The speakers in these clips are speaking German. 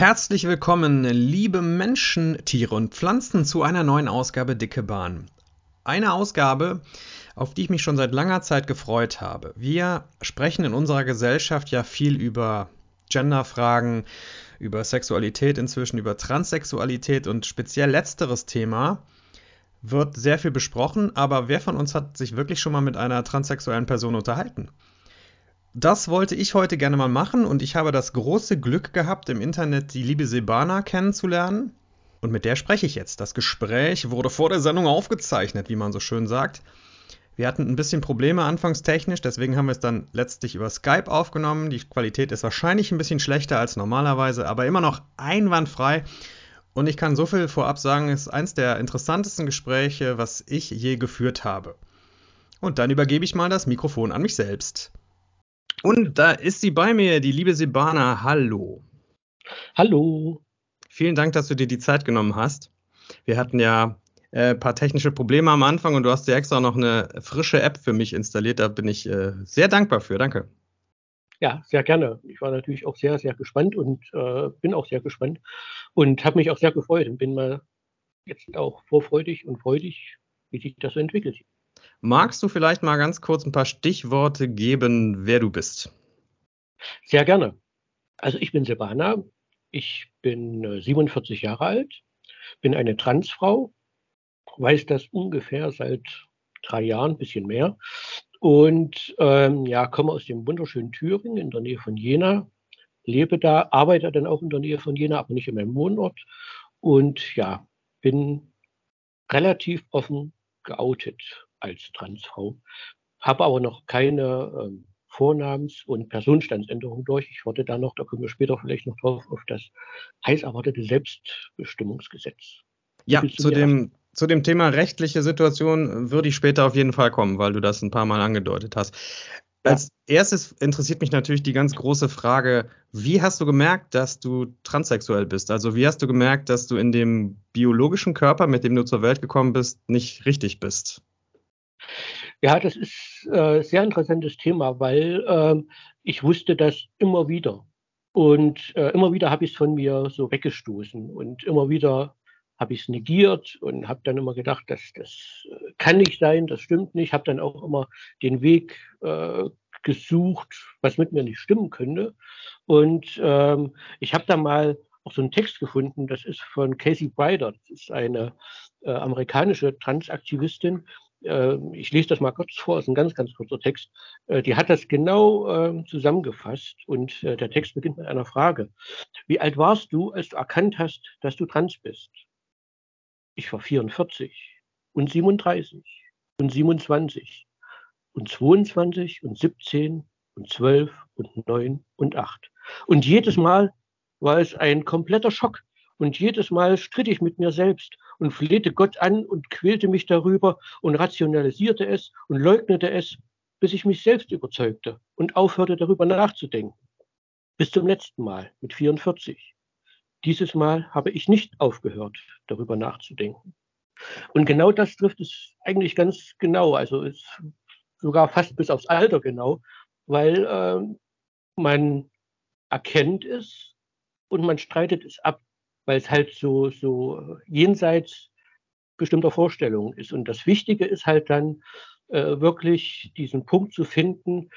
Herzlich willkommen, liebe Menschen, Tiere und Pflanzen, zu einer neuen Ausgabe Dicke Bahn. Eine Ausgabe, auf die ich mich schon seit langer Zeit gefreut habe. Wir sprechen in unserer Gesellschaft ja viel über Genderfragen, über Sexualität inzwischen, über Transsexualität und speziell letzteres Thema wird sehr viel besprochen, aber wer von uns hat sich wirklich schon mal mit einer transsexuellen Person unterhalten? Das wollte ich heute gerne mal machen und ich habe das große Glück gehabt, im Internet die liebe Sebana kennenzulernen. Und mit der spreche ich jetzt. Das Gespräch wurde vor der Sendung aufgezeichnet, wie man so schön sagt. Wir hatten ein bisschen Probleme anfangs technisch, deswegen haben wir es dann letztlich über Skype aufgenommen. Die Qualität ist wahrscheinlich ein bisschen schlechter als normalerweise, aber immer noch einwandfrei. Und ich kann so viel vorab sagen, es ist eins der interessantesten Gespräche, was ich je geführt habe. Und dann übergebe ich mal das Mikrofon an mich selbst. Und da ist sie bei mir, die liebe Sibana. Hallo. Hallo. Vielen Dank, dass du dir die Zeit genommen hast. Wir hatten ja ein äh, paar technische Probleme am Anfang und du hast dir extra noch eine frische App für mich installiert. Da bin ich äh, sehr dankbar für. Danke. Ja, sehr gerne. Ich war natürlich auch sehr, sehr gespannt und äh, bin auch sehr gespannt und habe mich auch sehr gefreut und bin mal jetzt auch vorfreudig und freudig, wie sich das so entwickelt. Magst du vielleicht mal ganz kurz ein paar Stichworte geben, wer du bist? Sehr gerne. Also ich bin Silvana, ich bin 47 äh, Jahre alt, bin eine Transfrau, weiß das ungefähr seit drei Jahren, ein bisschen mehr. Und ähm, ja, komme aus dem wunderschönen Thüringen in der Nähe von Jena, lebe da, arbeite dann auch in der Nähe von Jena, aber nicht in meinem Wohnort. Und ja, bin relativ offen geoutet als Transfrau, habe aber noch keine ähm, Vornamens- und Personenstandsänderung durch. Ich warte da noch, da kommen wir später vielleicht noch drauf, auf das heiß erwartete Selbstbestimmungsgesetz. Ja, zu dem, zu dem Thema rechtliche Situation würde ich später auf jeden Fall kommen, weil du das ein paar Mal angedeutet hast. Ja. Als erstes interessiert mich natürlich die ganz große Frage, wie hast du gemerkt, dass du transsexuell bist? Also wie hast du gemerkt, dass du in dem biologischen Körper, mit dem du zur Welt gekommen bist, nicht richtig bist? Ja, das ist äh, sehr interessantes Thema, weil äh, ich wusste das immer wieder. Und äh, immer wieder habe ich es von mir so weggestoßen und immer wieder habe ich es negiert und habe dann immer gedacht, das, das äh, kann nicht sein, das stimmt nicht. Habe dann auch immer den Weg äh, gesucht, was mit mir nicht stimmen könnte. Und ähm, ich habe da mal auch so einen Text gefunden, das ist von Casey Bryder, das ist eine äh, amerikanische Transaktivistin. Äh, ich lese das mal kurz vor, ist ein ganz, ganz kurzer Text. Äh, die hat das genau äh, zusammengefasst und äh, der Text beginnt mit einer Frage. Wie alt warst du, als du erkannt hast, dass du trans bist? Ich war 44 und 37 und 27 und 22 und 17 und 12 und 9 und 8. Und jedes Mal war es ein kompletter Schock. Und jedes Mal stritt ich mit mir selbst und flehte Gott an und quälte mich darüber und rationalisierte es und leugnete es, bis ich mich selbst überzeugte und aufhörte darüber nachzudenken. Bis zum letzten Mal mit 44. Dieses Mal habe ich nicht aufgehört, darüber nachzudenken. Und genau das trifft es eigentlich ganz genau, also ist sogar fast bis aufs Alter genau, weil äh, man erkennt es und man streitet es ab, weil es halt so, so jenseits bestimmter Vorstellungen ist. Und das Wichtige ist halt dann äh, wirklich diesen Punkt zu finden,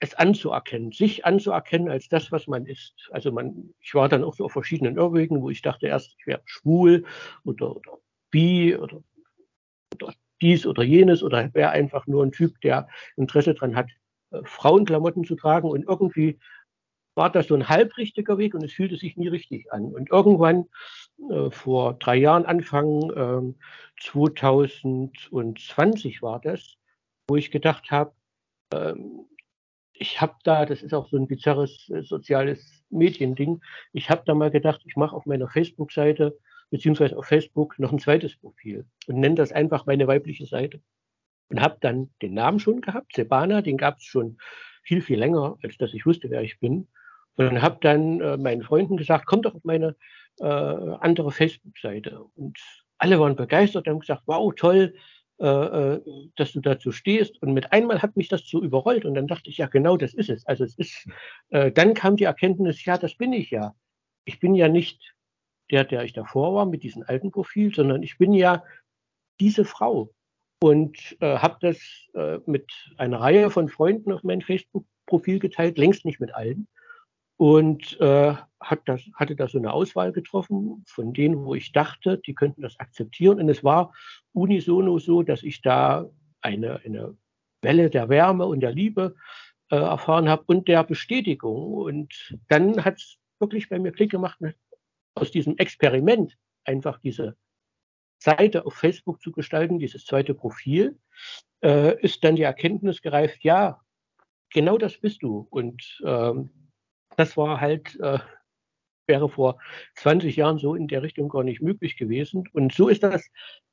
es anzuerkennen, sich anzuerkennen als das, was man ist. Also man, ich war dann auch so auf verschiedenen Irrwegen, wo ich dachte erst, ich wäre schwul oder, oder bi oder, oder dies oder jenes oder wäre einfach nur ein Typ, der Interesse daran hat, äh, Frauenklamotten zu tragen und irgendwie war das so ein halbrichtiger Weg und es fühlte sich nie richtig an. Und irgendwann äh, vor drei Jahren, Anfang äh, 2020 war das, wo ich gedacht habe, ähm, ich habe da, das ist auch so ein bizarres äh, soziales Mediending, ich habe da mal gedacht, ich mache auf meiner Facebook-Seite beziehungsweise auf Facebook noch ein zweites Profil und nenne das einfach meine weibliche Seite. Und habe dann den Namen schon gehabt, Sebana, den gab es schon viel, viel länger, als dass ich wusste, wer ich bin. Und habe dann äh, meinen Freunden gesagt, komm doch auf meine äh, andere Facebook-Seite. Und alle waren begeistert und haben gesagt, wow, toll, äh, äh, dass du dazu stehst. Und mit einmal hat mich das so überrollt und dann dachte ich, ja, genau das ist es. Also es ist, äh, dann kam die Erkenntnis, ja, das bin ich ja. ich bin ja nicht der, der ich davor war mit diesem alten Profil, sondern ich bin ja diese Frau und äh, habe das äh, mit einer Reihe von Freunden auf mein Facebook-Profil geteilt, längst nicht mit allen. Und äh, hat das, hatte da so eine Auswahl getroffen von denen, wo ich dachte, die könnten das akzeptieren. Und es war unisono so, dass ich da eine, eine Welle der Wärme und der Liebe äh, erfahren habe und der Bestätigung. Und dann hat es wirklich bei mir Klick gemacht, aus diesem Experiment einfach diese Seite auf Facebook zu gestalten, dieses zweite Profil, äh, ist dann die Erkenntnis gereift, ja, genau das bist du. Und ähm, das war halt, äh, wäre vor 20 Jahren so in der Richtung gar nicht möglich gewesen. Und so ist das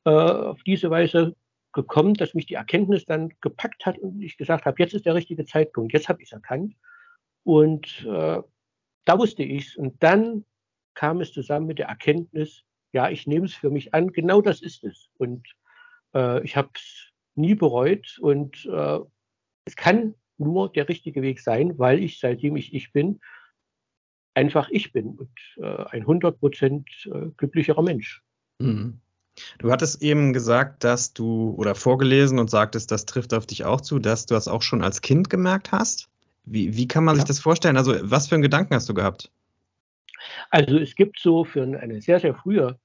äh, auf diese Weise gekommen, dass mich die Erkenntnis dann gepackt hat und ich gesagt habe, jetzt ist der richtige Zeitpunkt, jetzt habe ich es erkannt. Und äh, da wusste ich es. Und dann kam es zusammen mit der Erkenntnis, ja, ich nehme es für mich an, genau das ist es. Und äh, ich habe es nie bereut und äh, es kann nur der richtige Weg sein, weil ich, seitdem ich ich bin, einfach ich bin und äh, ein 100% äh, glücklicherer Mensch. Mhm. Du hattest eben gesagt, dass du oder vorgelesen und sagtest, das trifft auf dich auch zu, dass du das auch schon als Kind gemerkt hast. Wie, wie kann man ja. sich das vorstellen? Also, was für einen Gedanken hast du gehabt? Also es gibt so für eine sehr, sehr frühe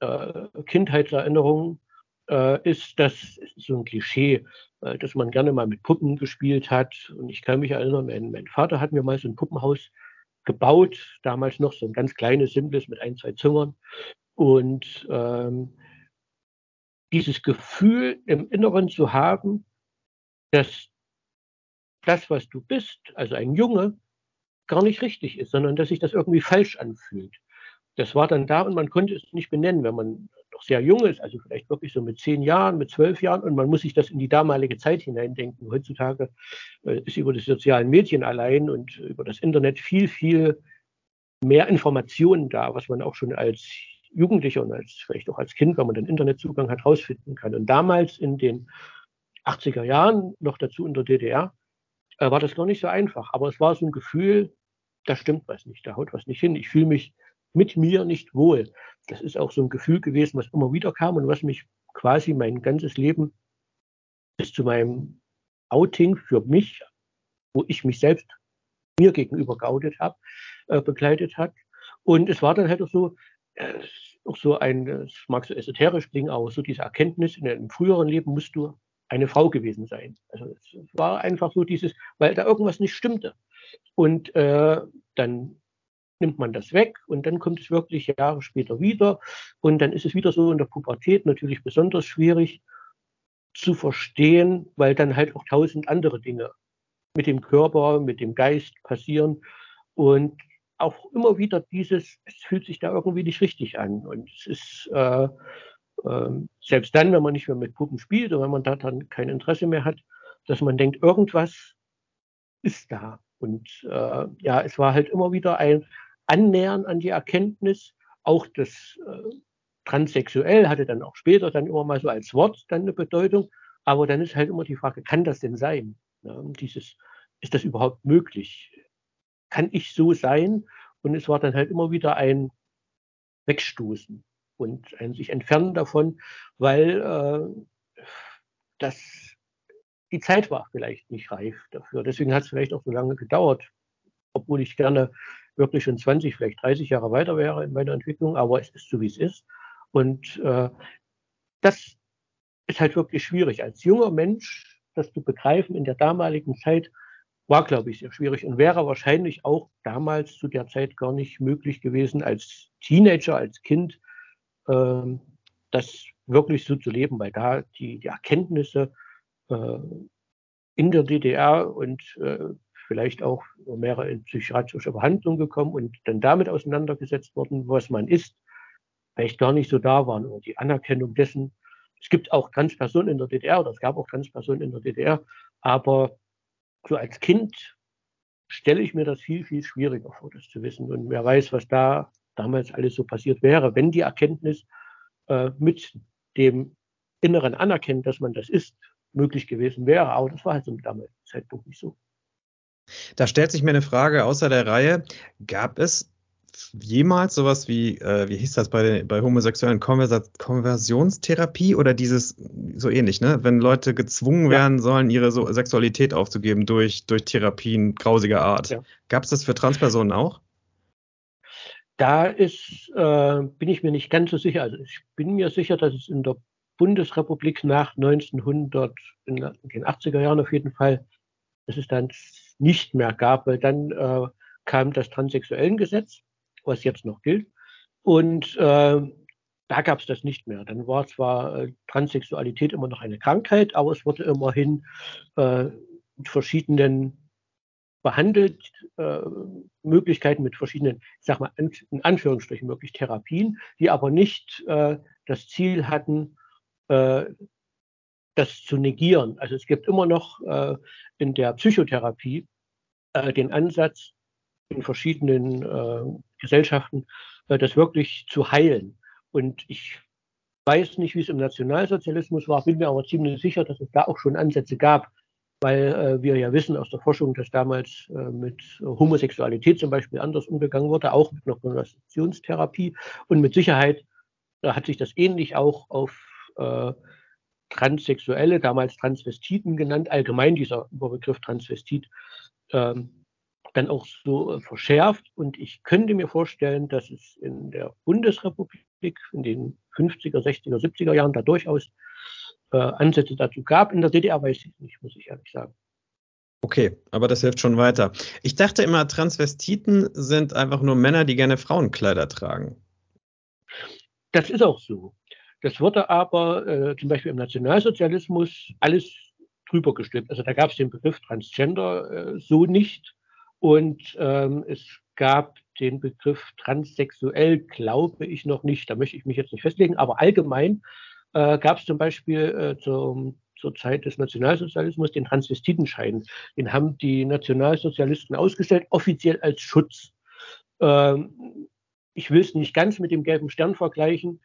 äh, Kindheitserinnerung, äh, ist das so ein Klischee, äh, dass man gerne mal mit Puppen gespielt hat. Und ich kann mich erinnern, mein, mein Vater hat mir mal so ein Puppenhaus gebaut, damals noch so ein ganz kleines, simples mit ein, zwei Zimmern. Und ähm, dieses Gefühl im Inneren zu haben, dass das, was du bist, also ein Junge, gar nicht richtig ist, sondern dass sich das irgendwie falsch anfühlt. Das war dann da und man konnte es nicht benennen, wenn man noch sehr jung ist, also vielleicht wirklich so mit zehn Jahren, mit zwölf Jahren und man muss sich das in die damalige Zeit hineindenken. Heutzutage äh, ist über die sozialen Medien allein und über das Internet viel, viel mehr Informationen da, was man auch schon als Jugendlicher und als, vielleicht auch als Kind, wenn man den Internetzugang hat, rausfinden kann. Und damals in den 80er Jahren, noch dazu in der DDR, äh, war das gar nicht so einfach. Aber es war so ein Gefühl, da stimmt was nicht, da haut was nicht hin. Ich fühle mich mit mir nicht wohl. Das ist auch so ein Gefühl gewesen, was immer wieder kam und was mich quasi mein ganzes Leben bis zu meinem Outing für mich, wo ich mich selbst mir gegenüber geoutet habe, äh, begleitet hat. Und es war dann halt auch so, äh, auch so ein, es mag so esoterisch klingen, aber so diese Erkenntnis, in einem früheren Leben musst du eine Frau gewesen sein. Also es war einfach so dieses, weil da irgendwas nicht stimmte. Und äh, dann nimmt man das weg und dann kommt es wirklich Jahre später wieder. Und dann ist es wieder so in der Pubertät natürlich besonders schwierig zu verstehen, weil dann halt auch tausend andere Dinge mit dem Körper, mit dem Geist passieren. Und auch immer wieder dieses, es fühlt sich da irgendwie nicht richtig an. Und es ist äh, äh, selbst dann, wenn man nicht mehr mit Puppen spielt oder wenn man da dann kein Interesse mehr hat, dass man denkt, irgendwas ist da. Und äh, ja, es war halt immer wieder ein Annähern an die Erkenntnis, auch das äh, transsexuell hatte dann auch später dann immer mal so als Wort dann eine Bedeutung, aber dann ist halt immer die Frage, kann das denn sein? Ja, dieses, ist das überhaupt möglich? Kann ich so sein? Und es war dann halt immer wieder ein Wegstoßen und ein sich entfernen davon, weil äh, das die Zeit war vielleicht nicht reif dafür. Deswegen hat es vielleicht auch so lange gedauert, obwohl ich gerne wirklich schon 20, vielleicht 30 Jahre weiter wäre in meiner Entwicklung, aber es ist so, wie es ist. Und äh, das ist halt wirklich schwierig. Als junger Mensch, das zu begreifen in der damaligen Zeit, war, glaube ich, sehr schwierig und wäre wahrscheinlich auch damals zu der Zeit gar nicht möglich gewesen, als Teenager, als Kind, äh, das wirklich so zu leben, weil da die, die Erkenntnisse äh, in der DDR und äh, vielleicht auch mehrere in psychiatrische Behandlung gekommen und dann damit auseinandergesetzt worden, was man ist, vielleicht gar nicht so da waren oder die Anerkennung dessen. Es gibt auch Transpersonen in der DDR oder es gab auch Transpersonen in der DDR, aber so als Kind stelle ich mir das viel, viel schwieriger vor, das zu wissen. Und wer weiß, was da damals alles so passiert wäre, wenn die Erkenntnis äh, mit dem inneren Anerkennen, dass man das ist, möglich gewesen wäre. Aber das war halt zum damaligen Zeitpunkt nicht so. Da stellt sich mir eine Frage außer der Reihe. Gab es jemals sowas wie, äh, wie hieß das bei, bei homosexuellen Konversa Konversionstherapie oder dieses so ähnlich, ne? Wenn Leute gezwungen ja. werden sollen, ihre so Sexualität aufzugeben durch, durch Therapien grausiger Art. Ja. Gab es das für Transpersonen auch? Da ist, äh, bin ich mir nicht ganz so sicher. Also ich bin mir sicher, dass es in der Bundesrepublik nach 1900, in den 80er Jahren auf jeden Fall, dass es dann nicht mehr gab, weil dann äh, kam das Transsexuellengesetz, was jetzt noch gilt. Und äh, da gab es das nicht mehr. Dann war zwar äh, Transsexualität immer noch eine Krankheit, aber es wurde immerhin äh, mit verschiedenen behandelt, äh, Möglichkeiten mit verschiedenen, ich sag mal, in Anführungsstrichen möglich Therapien, die aber nicht äh, das Ziel hatten, äh, das zu negieren. Also es gibt immer noch äh, in der Psychotherapie äh, den Ansatz, in verschiedenen äh, Gesellschaften, äh, das wirklich zu heilen. Und ich weiß nicht, wie es im Nationalsozialismus war, bin mir aber ziemlich sicher, dass es da auch schon Ansätze gab, weil äh, wir ja wissen aus der Forschung, dass damals äh, mit Homosexualität zum Beispiel anders umgegangen wurde, auch mit einer Konversationstherapie. Und mit Sicherheit hat sich das ähnlich auch auf äh, Transsexuelle, damals Transvestiten genannt, allgemein dieser Überbegriff Transvestit, ähm, dann auch so äh, verschärft. Und ich könnte mir vorstellen, dass es in der Bundesrepublik in den 50er, 60er, 70er Jahren da durchaus äh, Ansätze dazu gab. In der DDR weiß ich nicht, muss ich ehrlich sagen. Okay, aber das hilft schon weiter. Ich dachte immer, Transvestiten sind einfach nur Männer, die gerne Frauenkleider tragen. Das ist auch so. Das wurde aber äh, zum Beispiel im Nationalsozialismus alles drüber gestülpt. Also da gab es den Begriff Transgender äh, so nicht. Und ähm, es gab den Begriff transsexuell, glaube ich noch nicht. Da möchte ich mich jetzt nicht festlegen. Aber allgemein äh, gab es zum Beispiel äh, zum, zur Zeit des Nationalsozialismus den Transvestitenschein. Den haben die Nationalsozialisten ausgestellt, offiziell als Schutz. Ähm, ich will es nicht ganz mit dem gelben Stern vergleichen,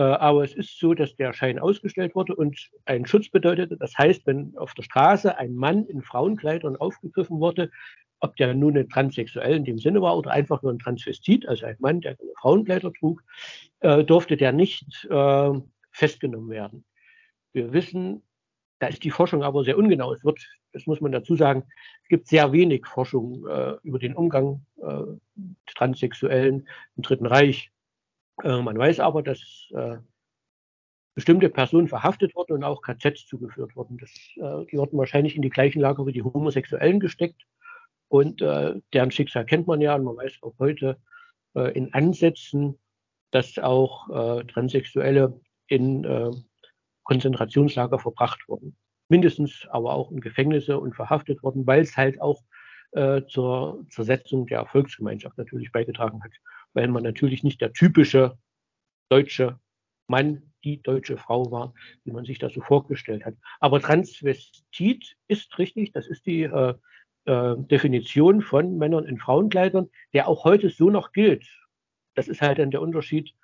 aber es ist so, dass der Schein ausgestellt wurde und ein Schutz bedeutete. Das heißt, wenn auf der Straße ein Mann in Frauenkleidern aufgegriffen wurde, ob der nun ein Transsexuell in dem Sinne war oder einfach nur ein Transvestit, also ein Mann, der Frauenkleider trug, äh, durfte der nicht äh, festgenommen werden. Wir wissen, da ist die Forschung aber sehr ungenau. Es wird, das muss man dazu sagen, es gibt sehr wenig Forschung äh, über den Umgang äh, Transsexuellen im Dritten Reich. Äh, man weiß aber, dass äh, bestimmte Personen verhaftet wurden und auch KZs zugeführt wurden. Das, äh, die wurden wahrscheinlich in die gleichen Lager wie die Homosexuellen gesteckt und äh, deren Schicksal kennt man ja und man weiß auch heute äh, in Ansätzen, dass auch äh, Transsexuelle in äh, Konzentrationslager verbracht wurden. Mindestens aber auch in Gefängnisse und verhaftet wurden, weil es halt auch äh, zur Zersetzung der Volksgemeinschaft natürlich beigetragen hat. Weil man natürlich nicht der typische deutsche Mann, die deutsche Frau war, wie man sich das so vorgestellt hat. Aber Transvestit ist richtig, das ist die äh, äh, Definition von Männern in Frauenkleidern, der auch heute so noch gilt. Das ist halt dann der Unterschied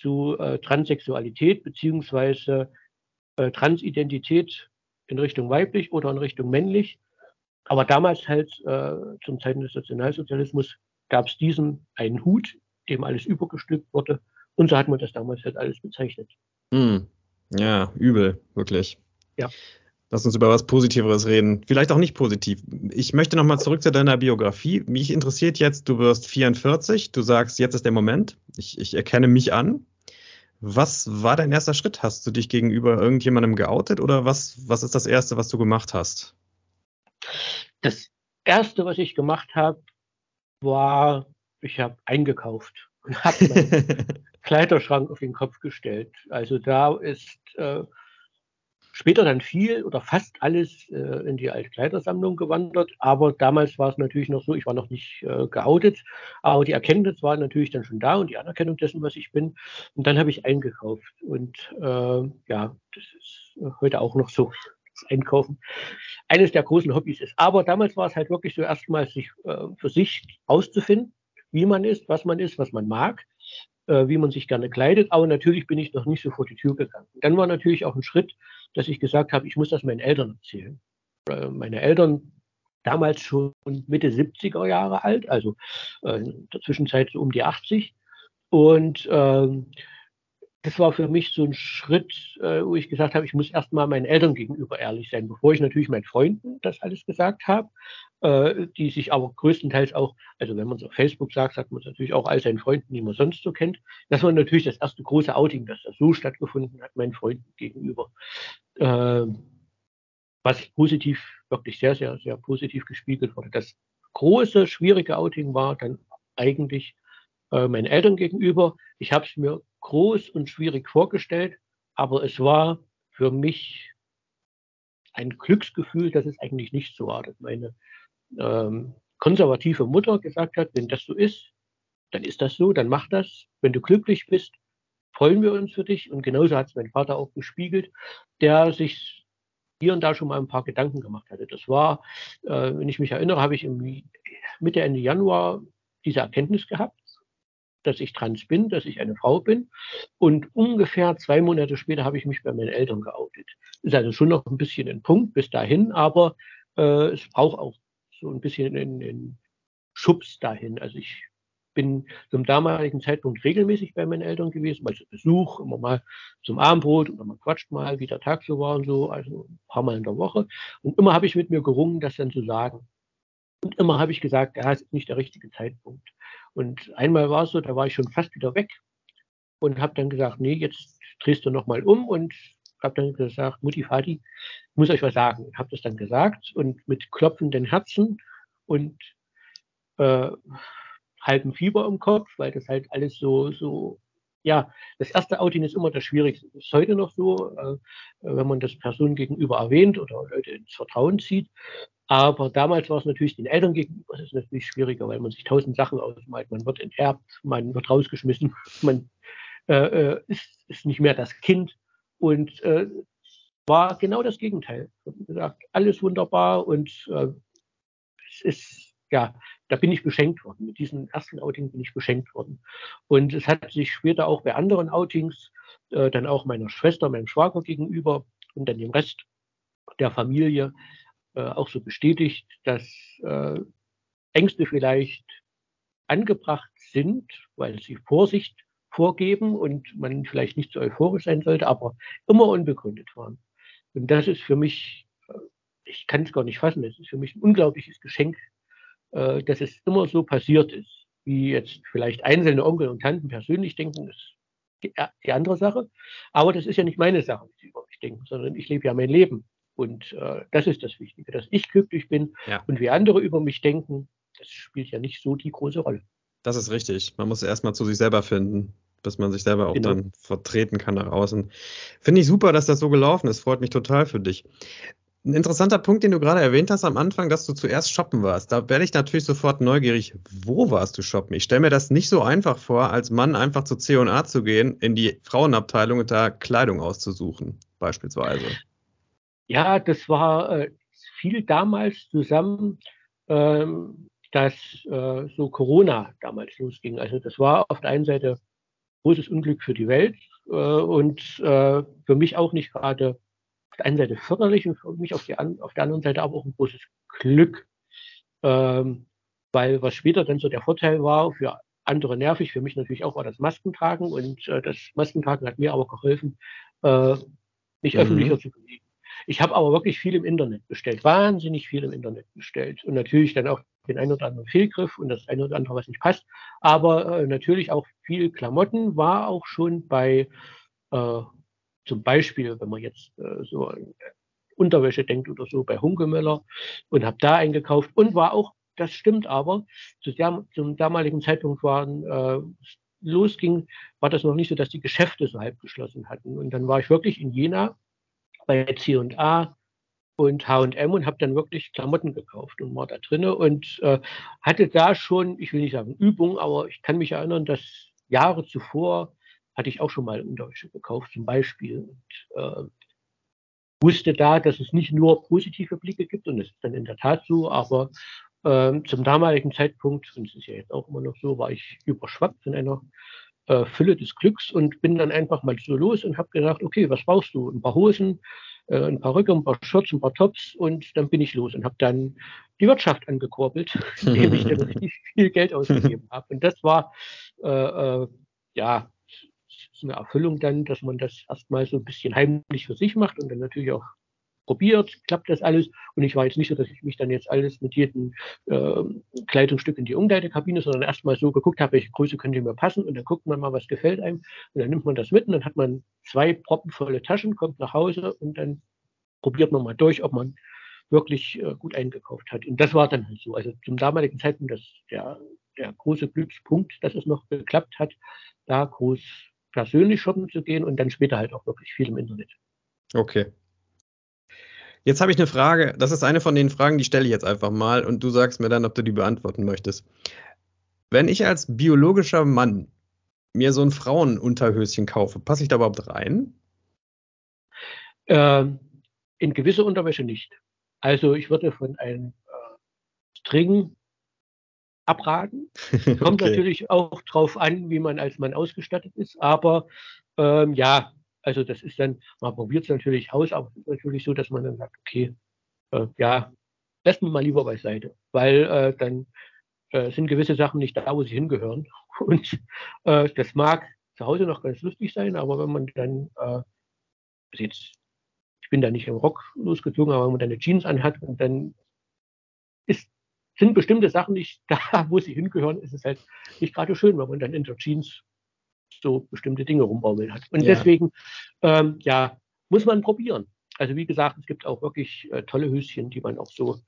zu äh, Transsexualität beziehungsweise äh, Transidentität in Richtung weiblich oder in Richtung männlich. Aber damals halt äh, zum Zeiten des Nationalsozialismus gab es diesem einen Hut, dem alles übergestülpt wurde. Und so hat man das damals halt alles bezeichnet. Mm. Ja, übel, wirklich. Ja. Lass uns über was Positiveres reden. Vielleicht auch nicht positiv. Ich möchte nochmal zurück zu deiner Biografie. Mich interessiert jetzt, du wirst 44, du sagst, jetzt ist der Moment. Ich, ich erkenne mich an. Was war dein erster Schritt? Hast du dich gegenüber irgendjemandem geoutet oder was, was ist das Erste, was du gemacht hast? Das Erste, was ich gemacht habe, war, ich habe eingekauft und habe meinen Kleiderschrank auf den Kopf gestellt. Also da ist äh, Später dann viel oder fast alles äh, in die Altkleidersammlung gewandert. Aber damals war es natürlich noch so, ich war noch nicht äh, geoutet, aber die Erkenntnis war natürlich dann schon da und die Anerkennung dessen, was ich bin. Und dann habe ich eingekauft. Und äh, ja, das ist heute auch noch so. Das Einkaufen eines der großen Hobbys ist. Aber damals war es halt wirklich so erstmal sich äh, für sich auszufinden, wie man ist, was man ist, was man mag äh, wie man sich gerne kleidet. Aber natürlich bin ich noch nicht so vor die Tür gegangen. Dann war natürlich auch ein Schritt, dass ich gesagt habe, ich muss das meinen Eltern erzählen. Meine Eltern damals schon Mitte 70er Jahre alt, also äh, in der Zwischenzeit so um die 80. Und ähm, das war für mich so ein Schritt, äh, wo ich gesagt habe, ich muss erstmal meinen Eltern gegenüber ehrlich sein, bevor ich natürlich meinen Freunden das alles gesagt habe, äh, die sich aber größtenteils auch, also wenn man es auf Facebook sagt, sagt man es natürlich auch all seinen Freunden, die man sonst so kennt. Das war natürlich das erste große Outing, das da so stattgefunden hat, meinen Freunden gegenüber. Äh, was positiv, wirklich sehr, sehr, sehr positiv gespiegelt wurde. Das große, schwierige Outing war dann eigentlich äh, meinen Eltern gegenüber. Ich habe es mir groß und schwierig vorgestellt, aber es war für mich ein Glücksgefühl, dass es eigentlich nicht so war, dass meine ähm, konservative Mutter gesagt hat, wenn das so ist, dann ist das so, dann mach das. Wenn du glücklich bist, freuen wir uns für dich. Und genauso hat es mein Vater auch gespiegelt, der sich hier und da schon mal ein paar Gedanken gemacht hatte. Das war, äh, wenn ich mich erinnere, habe ich im Mitte, Ende Januar diese Erkenntnis gehabt dass ich trans bin, dass ich eine Frau bin. Und ungefähr zwei Monate später habe ich mich bei meinen Eltern geoutet. Ist also schon noch ein bisschen ein Punkt bis dahin, aber äh, es braucht auch so ein bisschen einen Schubs dahin. Also ich bin zum damaligen Zeitpunkt regelmäßig bei meinen Eltern gewesen, mal zu Besuch, immer mal zum Abendbrot oder man quatscht mal, wie der Tag so war und so, also ein paar Mal in der Woche. Und immer habe ich mit mir gerungen, das dann zu sagen. Und immer habe ich gesagt, ja, es ist nicht der richtige Zeitpunkt. Und einmal war es so, da war ich schon fast wieder weg und habe dann gesagt, nee, jetzt drehst du nochmal um und habe dann gesagt, Mutti, Vati, muss euch was sagen. Habe das dann gesagt und mit klopfenden Herzen und äh, halbem Fieber im Kopf, weil das halt alles so, so, ja, das erste Outing ist immer das Schwierigste. Das ist heute noch so, äh, wenn man das Personen gegenüber erwähnt oder Leute ins Vertrauen zieht. Aber damals war es natürlich den Eltern gegenüber, das ist natürlich schwieriger, weil man sich tausend Sachen ausmalt. Man wird enterbt, man wird rausgeschmissen, man äh, äh, ist, ist nicht mehr das Kind. Und äh, war genau das Gegenteil. Gesagt, alles wunderbar und äh, es ist, ja, da bin ich beschenkt worden. Mit diesem ersten Outing bin ich beschenkt worden. Und es hat sich später auch bei anderen Outings, äh, dann auch meiner Schwester, meinem Schwager gegenüber und dann dem Rest der Familie äh, auch so bestätigt, dass äh, Ängste vielleicht angebracht sind, weil sie Vorsicht vorgeben und man vielleicht nicht so euphorisch sein sollte, aber immer unbegründet waren. Und das ist für mich, äh, ich kann es gar nicht fassen, das ist für mich ein unglaubliches Geschenk, äh, dass es immer so passiert ist, wie jetzt vielleicht einzelne Onkel und Tanten persönlich denken, ist die, die andere Sache. Aber das ist ja nicht meine Sache, wie sie über mich denken, sondern ich lebe ja mein Leben. Und äh, das ist das Wichtige, dass ich glücklich bin ja. und wie andere über mich denken, das spielt ja nicht so die große Rolle. Das ist richtig. Man muss erstmal zu sich selber finden, bis man sich selber auch genau. dann vertreten kann nach außen. Finde ich super, dass das so gelaufen ist. Freut mich total für dich. Ein interessanter Punkt, den du gerade erwähnt hast am Anfang, dass du zuerst shoppen warst. Da werde ich natürlich sofort neugierig. Wo warst du shoppen? Ich stelle mir das nicht so einfach vor, als Mann einfach zu C&A zu gehen, in die Frauenabteilung und da Kleidung auszusuchen, beispielsweise. Ja, das war äh, viel damals zusammen, ähm, dass äh, so Corona damals losging. Also das war auf der einen Seite großes Unglück für die Welt äh, und äh, für mich auch nicht gerade auf der einen Seite förderlich und für mich auf, die an, auf der anderen Seite aber auch ein großes Glück. Ähm, weil was später dann so der Vorteil war, für andere nervig, für mich natürlich auch war das Maskentragen und äh, das Maskentragen hat mir aber geholfen, äh, nicht mhm. öffentlicher zu bewegen. Ich habe aber wirklich viel im Internet bestellt, wahnsinnig viel im Internet bestellt und natürlich dann auch den einen oder anderen Fehlgriff und das eine oder andere, was nicht passt. Aber äh, natürlich auch viel Klamotten war auch schon bei, äh, zum Beispiel, wenn man jetzt äh, so an Unterwäsche denkt oder so, bei Hunkemöller und habe da eingekauft und war auch, das stimmt aber, zu der, zum damaligen Zeitpunkt waren, äh, losging, war das noch nicht so, dass die Geschäfte so halb geschlossen hatten. Und dann war ich wirklich in Jena bei C&A und H&M und habe dann wirklich Klamotten gekauft und war da drinne und äh, hatte da schon, ich will nicht sagen Übung, aber ich kann mich erinnern, dass Jahre zuvor hatte ich auch schon mal Unterwäsche gekauft zum Beispiel und äh, wusste da, dass es nicht nur positive Blicke gibt und das ist dann in der Tat so, aber äh, zum damaligen Zeitpunkt, und es ist ja jetzt auch immer noch so, war ich überschwappt von einer äh, Fülle des Glücks und bin dann einfach mal so los und habe gesagt, okay, was brauchst du? Ein paar Hosen, äh, ein paar Röcke, ein paar Shirts, ein paar Tops und dann bin ich los und habe dann die Wirtschaft angekurbelt, indem ich dann richtig viel Geld ausgegeben habe. Und das war äh, äh, ja eine Erfüllung dann, dass man das erstmal so ein bisschen heimlich für sich macht und dann natürlich auch probiert, klappt das alles. Und ich war jetzt nicht so, dass ich mich dann jetzt alles mit jedem äh, Kleidungsstück in die Umkleidekabine, sondern erstmal so geguckt habe, welche Größe könnte mir passen und dann guckt man mal, was gefällt einem. Und dann nimmt man das mit und dann hat man zwei proppenvolle Taschen, kommt nach Hause und dann probiert man mal durch, ob man wirklich äh, gut eingekauft hat. Und das war dann halt so. Also zum damaligen Zeitpunkt das, der, der große Glückspunkt, dass es noch geklappt hat, da groß persönlich shoppen zu gehen und dann später halt auch wirklich viel im Internet. Okay. Jetzt habe ich eine Frage. Das ist eine von den Fragen, die stelle ich jetzt einfach mal und du sagst mir dann, ob du die beantworten möchtest. Wenn ich als biologischer Mann mir so ein Frauenunterhöschen kaufe, passe ich da überhaupt rein? Ähm, in gewisse Unterwäsche nicht. Also ich würde von einem äh, String abraten. Kommt okay. natürlich auch drauf an, wie man als Mann ausgestattet ist, aber ähm, ja, also das ist dann, man probiert es natürlich aus, aber es ist natürlich so, dass man dann sagt, okay, äh, ja, lässt man mal lieber beiseite, weil äh, dann äh, sind gewisse Sachen nicht da, wo sie hingehören. Und äh, das mag zu Hause noch ganz lustig sein, aber wenn man dann, äh, jetzt, ich bin da nicht im Rock losgezogen, aber wenn man dann eine Jeans anhat und dann ist, sind bestimmte Sachen nicht da, wo sie hingehören, ist es halt nicht gerade schön, wenn man dann in der Jeans so bestimmte Dinge rumbaumeln hat. Und ja. deswegen, ähm, ja, muss man probieren. Also wie gesagt, es gibt auch wirklich äh, tolle Höschen, die man auch so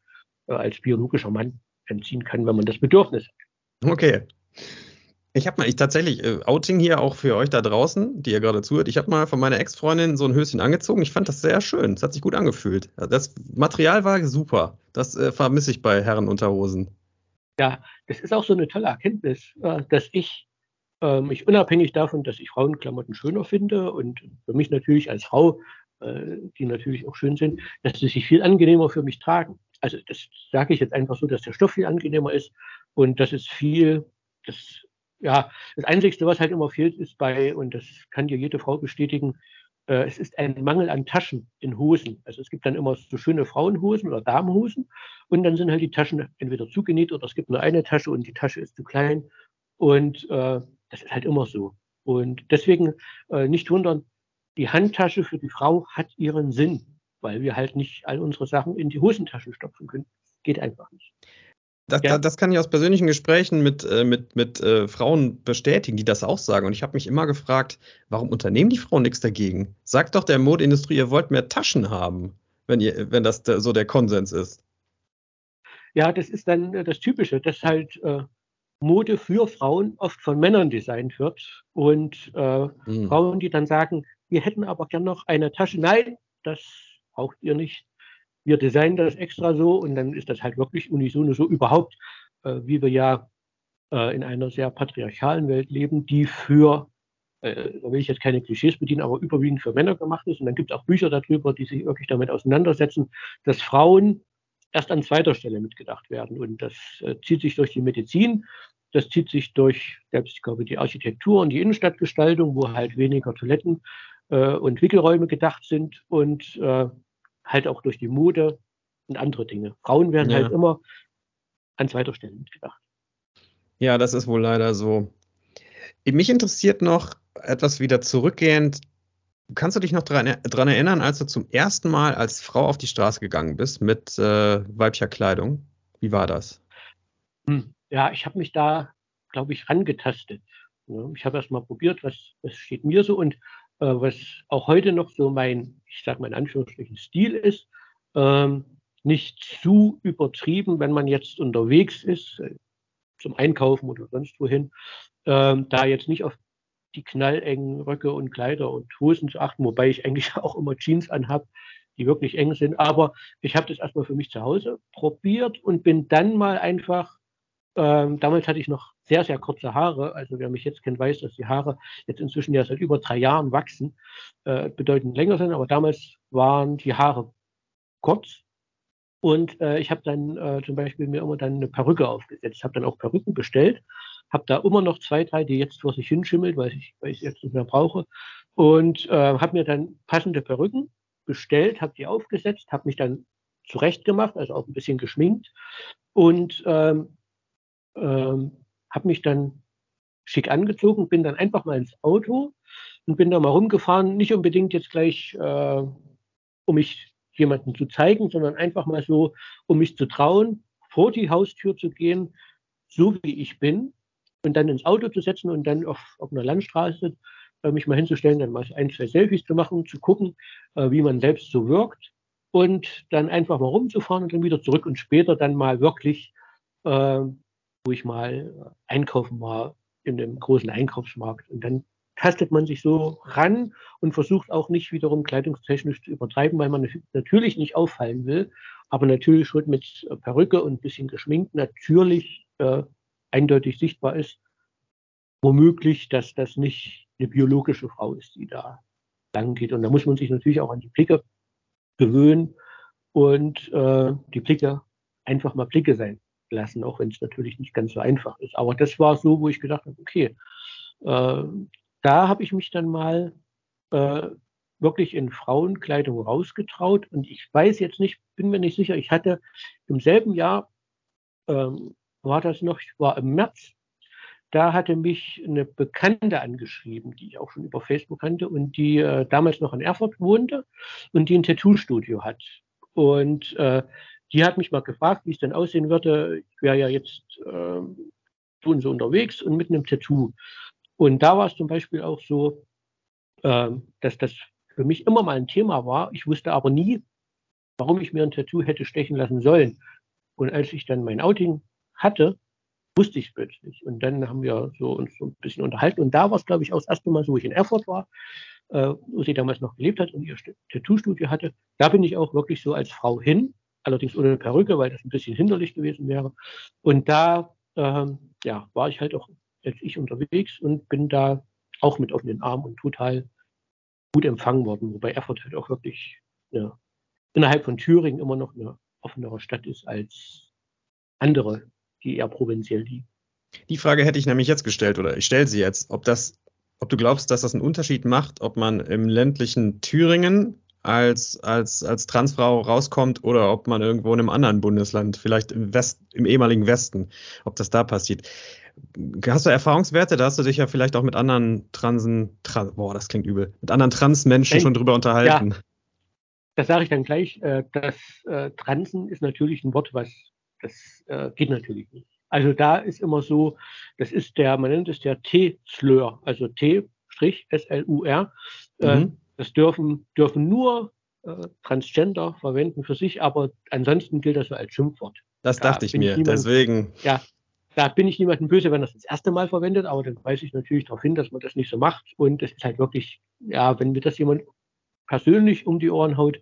äh, als biologischer Mann entziehen kann, wenn man das Bedürfnis hat. Okay. Ich habe mal, ich tatsächlich, äh, Outing hier auch für euch da draußen, die ihr gerade zuhört. Ich habe mal von meiner Ex-Freundin so ein Höschen angezogen. Ich fand das sehr schön. Es hat sich gut angefühlt. Das Material war super. Das äh, vermisse ich bei Herrenunterhosen. Ja, das ist auch so eine tolle Erkenntnis, äh, dass ich ähm, ich unabhängig davon, dass ich Frauenklamotten schöner finde und für mich natürlich als Frau, äh, die natürlich auch schön sind, dass sie sich viel angenehmer für mich tragen. Also das sage ich jetzt einfach so, dass der Stoff viel angenehmer ist und das ist viel, das ja, das Einzige, was halt immer fehlt, ist bei, und das kann dir jede Frau bestätigen, äh, es ist ein Mangel an Taschen in Hosen. Also es gibt dann immer so schöne Frauenhosen oder Damenhosen und dann sind halt die Taschen entweder zugenäht oder es gibt nur eine Tasche und die Tasche ist zu klein. Und äh, das ist halt immer so. Und deswegen äh, nicht wundern, die Handtasche für die Frau hat ihren Sinn, weil wir halt nicht all unsere Sachen in die Hosentaschen stopfen können. Geht einfach nicht. Das, ja. das kann ich aus persönlichen Gesprächen mit, äh, mit, mit äh, Frauen bestätigen, die das auch sagen. Und ich habe mich immer gefragt, warum unternehmen die Frauen nichts dagegen? Sagt doch der Modeindustrie, ihr wollt mehr Taschen haben, wenn, ihr, wenn das so der Konsens ist. Ja, das ist dann äh, das Typische, dass halt äh, Mode für Frauen oft von Männern designt wird und äh, mhm. Frauen, die dann sagen, wir hätten aber gern noch eine Tasche. Nein, das braucht ihr nicht. Wir designen das extra so und dann ist das halt wirklich unisono so überhaupt, äh, wie wir ja äh, in einer sehr patriarchalen Welt leben, die für, äh, da will ich jetzt keine Klischees bedienen, aber überwiegend für Männer gemacht ist. Und dann gibt es auch Bücher darüber, die sich wirklich damit auseinandersetzen, dass Frauen erst an zweiter Stelle mitgedacht werden. Und das äh, zieht sich durch die Medizin, das zieht sich durch, selbst ich glaube, die Architektur und die Innenstadtgestaltung, wo halt weniger Toiletten äh, und Wickelräume gedacht sind und äh, halt auch durch die Mode und andere Dinge. Frauen werden ja. halt immer an zweiter Stelle mitgedacht. Ja, das ist wohl leider so. Mich interessiert noch etwas wieder zurückgehend. Kannst du dich noch daran erinnern, als du zum ersten Mal als Frau auf die Straße gegangen bist mit äh, weiblicher Kleidung? Wie war das? Hm ja, ich habe mich da, glaube ich, rangetastet. Ich habe erst mal probiert, was, was steht mir so und äh, was auch heute noch so mein, ich sage mal in Anführungsstrichen, Stil ist. Ähm, nicht zu übertrieben, wenn man jetzt unterwegs ist, äh, zum Einkaufen oder sonst wohin, ähm, da jetzt nicht auf die knallengen Röcke und Kleider und Hosen zu achten, wobei ich eigentlich auch immer Jeans anhab, die wirklich eng sind. Aber ich habe das erstmal für mich zu Hause probiert und bin dann mal einfach ähm, damals hatte ich noch sehr, sehr kurze Haare. Also wer mich jetzt kennt, weiß, dass die Haare jetzt inzwischen ja seit über drei Jahren wachsen, äh, bedeutend länger sind. Aber damals waren die Haare kurz. Und äh, ich habe dann äh, zum Beispiel mir immer dann eine Perücke aufgesetzt. Ich habe dann auch Perücken bestellt. Habe da immer noch zwei, drei, die jetzt vor sich hinschimmelt, weil ich, ich jetzt nicht mehr brauche. Und äh, habe mir dann passende Perücken bestellt, habe die aufgesetzt, habe mich dann zurecht gemacht, also auch ein bisschen geschminkt und ähm, ähm, habe mich dann schick angezogen, bin dann einfach mal ins Auto und bin da mal rumgefahren, nicht unbedingt jetzt gleich, äh, um mich jemanden zu zeigen, sondern einfach mal so, um mich zu trauen, vor die Haustür zu gehen, so wie ich bin, und dann ins Auto zu setzen und dann auf, auf einer Landstraße äh, mich mal hinzustellen, dann mal ein, zwei Selfies zu machen, zu gucken, äh, wie man selbst so wirkt. Und dann einfach mal rumzufahren und dann wieder zurück und später dann mal wirklich, äh, wo ich mal einkaufen war in dem großen Einkaufsmarkt. Und dann tastet man sich so ran und versucht auch nicht wiederum kleidungstechnisch zu übertreiben, weil man natürlich nicht auffallen will, aber natürlich schon mit Perücke und bisschen geschminkt natürlich äh, eindeutig sichtbar ist, womöglich, dass das nicht eine biologische Frau ist, die da lang geht. Und da muss man sich natürlich auch an die Blicke gewöhnen und äh, die Blicke einfach mal Blicke sein lassen, auch wenn es natürlich nicht ganz so einfach ist. Aber das war so, wo ich gedacht habe, okay, äh, da habe ich mich dann mal äh, wirklich in Frauenkleidung rausgetraut und ich weiß jetzt nicht, bin mir nicht sicher, ich hatte im selben Jahr, ähm, war das noch, ich war im März, da hatte mich eine Bekannte angeschrieben, die ich auch schon über Facebook kannte und die äh, damals noch in Erfurt wohnte und die ein Tattoo-Studio hat. Und äh, die hat mich mal gefragt, wie es denn aussehen würde. Ich wäre ja jetzt äh, so und so unterwegs und mit einem Tattoo. Und da war es zum Beispiel auch so, äh, dass das für mich immer mal ein Thema war. Ich wusste aber nie, warum ich mir ein Tattoo hätte stechen lassen sollen. Und als ich dann mein Outing hatte, wusste ich plötzlich. Und dann haben wir so uns so ein bisschen unterhalten. Und da war es, glaube ich, auch das erste Mal, wo ich in Erfurt war, äh, wo sie damals noch gelebt hat und ihr Tattoo-Studio hatte. Da bin ich auch wirklich so als Frau hin, allerdings ohne Perücke, weil das ein bisschen hinderlich gewesen wäre. Und da ähm, ja, war ich halt auch als ich unterwegs und bin da auch mit offenen Armen und total gut empfangen worden, wobei Erfurt halt auch wirklich ja, innerhalb von Thüringen immer noch eine offenere Stadt ist als andere, die eher provinziell liegen. Die Frage hätte ich nämlich jetzt gestellt oder ich stelle sie jetzt, ob das, ob du glaubst, dass das einen Unterschied macht, ob man im ländlichen Thüringen als, als, als Transfrau rauskommt oder ob man irgendwo in einem anderen Bundesland, vielleicht im West, im ehemaligen Westen, ob das da passiert. Hast du Erfahrungswerte? Da hast du dich ja vielleicht auch mit anderen Transen, Trans, boah, das klingt übel, mit anderen Transmenschen schon drüber unterhalten. Ja, das sage ich dann gleich. Äh, das äh, Transen ist natürlich ein Wort, was das äh, geht natürlich nicht. Also da ist immer so, das ist der, man nennt es der T-Slur, also T-S-L-U-R. Mhm. Das dürfen, dürfen nur äh, Transgender verwenden für sich, aber ansonsten gilt das so als Schimpfwort. Das da dachte ich mir, niemand, deswegen. Ja, da bin ich niemandem böse, wenn das das erste Mal verwendet, aber dann weise ich natürlich darauf hin, dass man das nicht so macht. Und es ist halt wirklich, ja, wenn mir das jemand persönlich um die Ohren haut,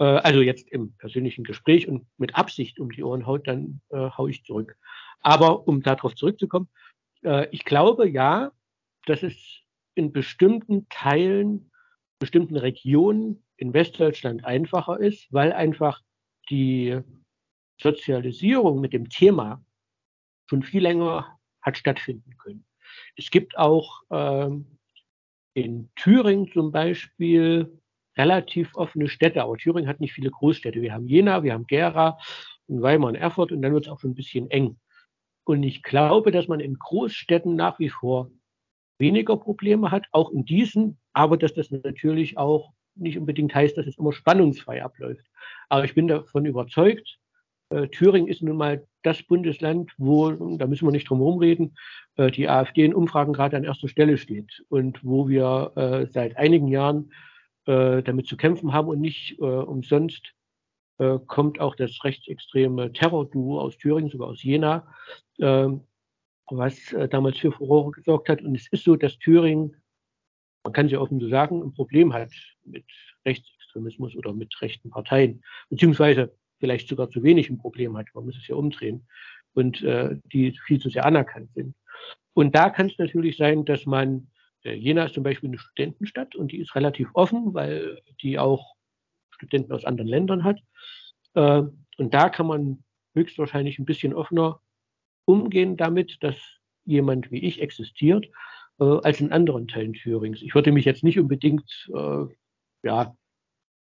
äh, also jetzt im persönlichen Gespräch und mit Absicht um die Ohren haut, dann äh, hau ich zurück. Aber um darauf zurückzukommen, äh, ich glaube ja, dass es in bestimmten Teilen bestimmten Regionen in Westdeutschland einfacher ist, weil einfach die Sozialisierung mit dem Thema schon viel länger hat stattfinden können. Es gibt auch ähm, in Thüringen zum Beispiel relativ offene Städte, aber Thüringen hat nicht viele Großstädte. Wir haben Jena, wir haben Gera und Weimar und Erfurt und dann wird es auch schon ein bisschen eng. Und ich glaube, dass man in Großstädten nach wie vor weniger Probleme hat, auch in diesen, aber dass das natürlich auch nicht unbedingt heißt, dass es immer spannungsfrei abläuft. Aber ich bin davon überzeugt, äh, Thüringen ist nun mal das Bundesland, wo, da müssen wir nicht drum herum reden, äh, die AfD in Umfragen gerade an erster Stelle steht und wo wir äh, seit einigen Jahren äh, damit zu kämpfen haben und nicht äh, umsonst äh, kommt auch das rechtsextreme Terrorduo aus Thüringen, sogar aus Jena, ähm, was äh, damals für Furore gesorgt hat. Und es ist so, dass Thüringen, man kann es ja offen so sagen, ein Problem hat mit Rechtsextremismus oder mit rechten Parteien, beziehungsweise vielleicht sogar zu wenig ein Problem hat. Man muss es ja umdrehen. Und äh, die viel zu sehr anerkannt sind. Und da kann es natürlich sein, dass man, Jena ist zum Beispiel eine Studentenstadt und die ist relativ offen, weil die auch Studenten aus anderen Ländern hat. Äh, und da kann man höchstwahrscheinlich ein bisschen offener umgehen damit, dass jemand wie ich existiert äh, als in anderen Teilen Thürings. Ich würde mich jetzt nicht unbedingt äh, ja,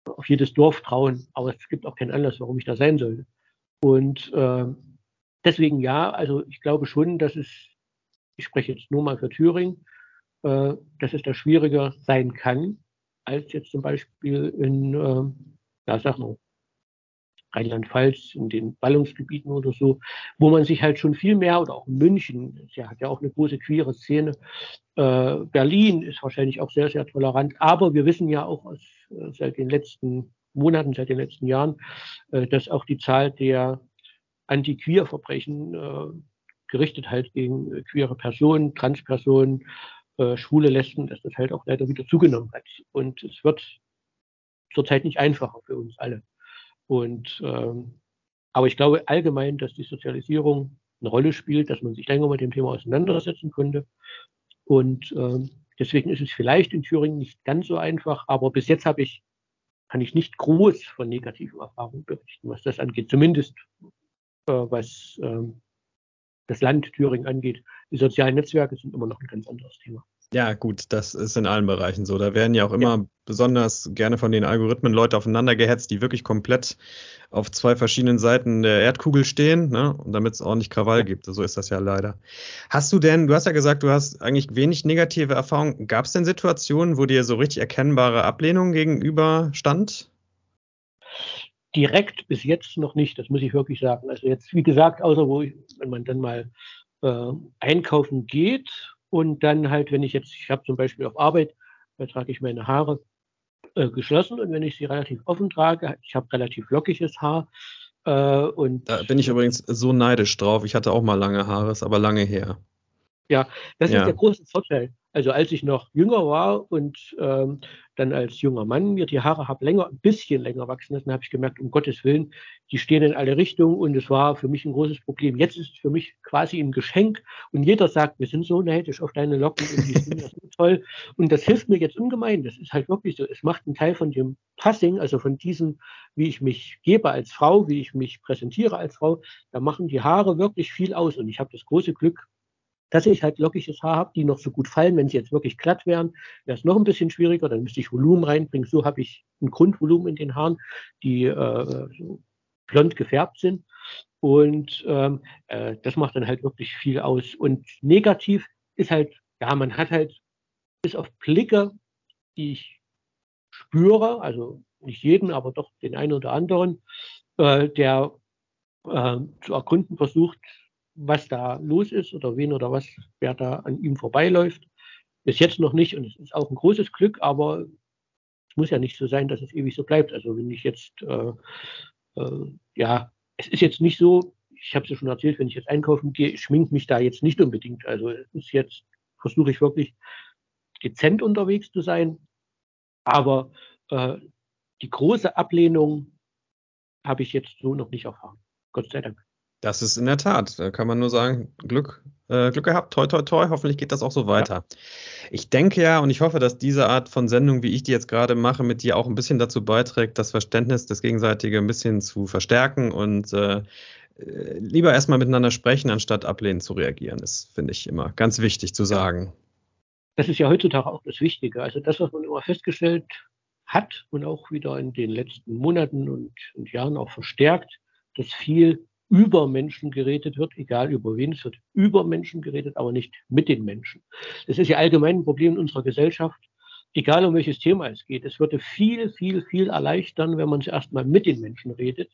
auf jedes Dorf trauen, aber es gibt auch keinen Anlass, warum ich da sein sollte. Und äh, deswegen ja, also ich glaube schon, dass es, ich spreche jetzt nur mal für Thüringen, äh, dass es da schwieriger sein kann, als jetzt zum Beispiel in, äh, ja, mal, Rheinland-Pfalz, in den Ballungsgebieten oder so, wo man sich halt schon viel mehr, oder auch München, ja, hat ja auch eine große queere Szene, äh, Berlin ist wahrscheinlich auch sehr, sehr tolerant, aber wir wissen ja auch aus, äh, seit den letzten Monaten, seit den letzten Jahren, äh, dass auch die Zahl der Anti-Queer-Verbrechen äh, gerichtet halt gegen queere Personen, Transpersonen, äh, schwule Lesben, dass das halt auch leider wieder zugenommen hat. Und es wird zurzeit nicht einfacher für uns alle. Und ähm, aber ich glaube allgemein, dass die Sozialisierung eine Rolle spielt, dass man sich länger mit dem Thema auseinandersetzen könnte. Und ähm, deswegen ist es vielleicht in Thüringen nicht ganz so einfach, aber bis jetzt habe ich, kann ich nicht groß von negativen Erfahrungen berichten, was das angeht. Zumindest äh, was ähm, das Land Thüringen angeht. Die sozialen Netzwerke sind immer noch ein ganz anderes Thema. Ja, gut, das ist in allen Bereichen so. Da werden ja auch immer ja. besonders gerne von den Algorithmen Leute aufeinander gehetzt, die wirklich komplett auf zwei verschiedenen Seiten der Erdkugel stehen, ne? Und damit es ordentlich Krawall gibt. So ist das ja leider. Hast du denn, du hast ja gesagt, du hast eigentlich wenig negative Erfahrungen. Gab es denn Situationen, wo dir so richtig erkennbare Ablehnung gegenüber stand? Direkt bis jetzt noch nicht, das muss ich wirklich sagen. Also jetzt, wie gesagt, außer wo ich, wenn man dann mal äh, einkaufen geht und dann halt, wenn ich jetzt, ich habe zum Beispiel auf Arbeit, da trage ich meine Haare äh, geschlossen und wenn ich sie relativ offen trage, ich habe relativ lockiges Haar. Äh, und da bin ich übrigens so neidisch drauf. Ich hatte auch mal lange Haare, ist aber lange her. Ja, das ja. ist der große Vorteil. Also als ich noch jünger war und ähm, dann als junger Mann mir die Haare habe länger, ein bisschen länger wachsen lassen, habe ich gemerkt, um Gottes Willen, die stehen in alle Richtungen und es war für mich ein großes Problem. Jetzt ist es für mich quasi ein Geschenk und jeder sagt, wir sind so neidisch auf deine Locken und die sind ja so toll und das hilft mir jetzt ungemein. Das ist halt wirklich so. Es macht einen Teil von dem Passing, also von diesem, wie ich mich gebe als Frau, wie ich mich präsentiere als Frau, da machen die Haare wirklich viel aus und ich habe das große Glück, dass ich halt lockiges Haar habe, die noch so gut fallen. Wenn sie jetzt wirklich glatt wären, wäre es noch ein bisschen schwieriger. Dann müsste ich Volumen reinbringen. So habe ich ein Grundvolumen in den Haaren, die äh, so blond gefärbt sind. Und ähm, äh, das macht dann halt wirklich viel aus. Und negativ ist halt, ja, man hat halt bis auf Blicke, die ich spüre, also nicht jeden, aber doch den einen oder anderen, äh, der äh, zu erkunden versucht, was da los ist oder wen oder was, wer da an ihm vorbeiläuft. Bis jetzt noch nicht und es ist auch ein großes Glück, aber es muss ja nicht so sein, dass es ewig so bleibt. Also wenn ich jetzt, äh, äh, ja, es ist jetzt nicht so, ich habe es ja schon erzählt, wenn ich jetzt einkaufen gehe, schminkt mich da jetzt nicht unbedingt. Also es ist jetzt, versuche ich wirklich dezent unterwegs zu sein, aber äh, die große Ablehnung habe ich jetzt so noch nicht erfahren. Gott sei Dank. Das ist in der Tat, da kann man nur sagen, Glück, äh, Glück gehabt, toi, toi, toi, hoffentlich geht das auch so weiter. Ja. Ich denke ja und ich hoffe, dass diese Art von Sendung, wie ich die jetzt gerade mache, mit dir auch ein bisschen dazu beiträgt, das Verständnis des Gegenseitige ein bisschen zu verstärken und äh, lieber erstmal miteinander sprechen, anstatt ablehnend zu reagieren. Das finde ich immer ganz wichtig zu sagen. Das ist ja heutzutage auch das Wichtige. Also das, was man immer festgestellt hat und auch wieder in den letzten Monaten und, und Jahren auch verstärkt, dass viel über Menschen geredet wird, egal über wen, es wird über Menschen geredet, aber nicht mit den Menschen. Das ist ja allgemein ein Problem in unserer Gesellschaft, egal um welches Thema es geht. Es würde viel, viel, viel erleichtern, wenn man zuerst mal mit den Menschen redet,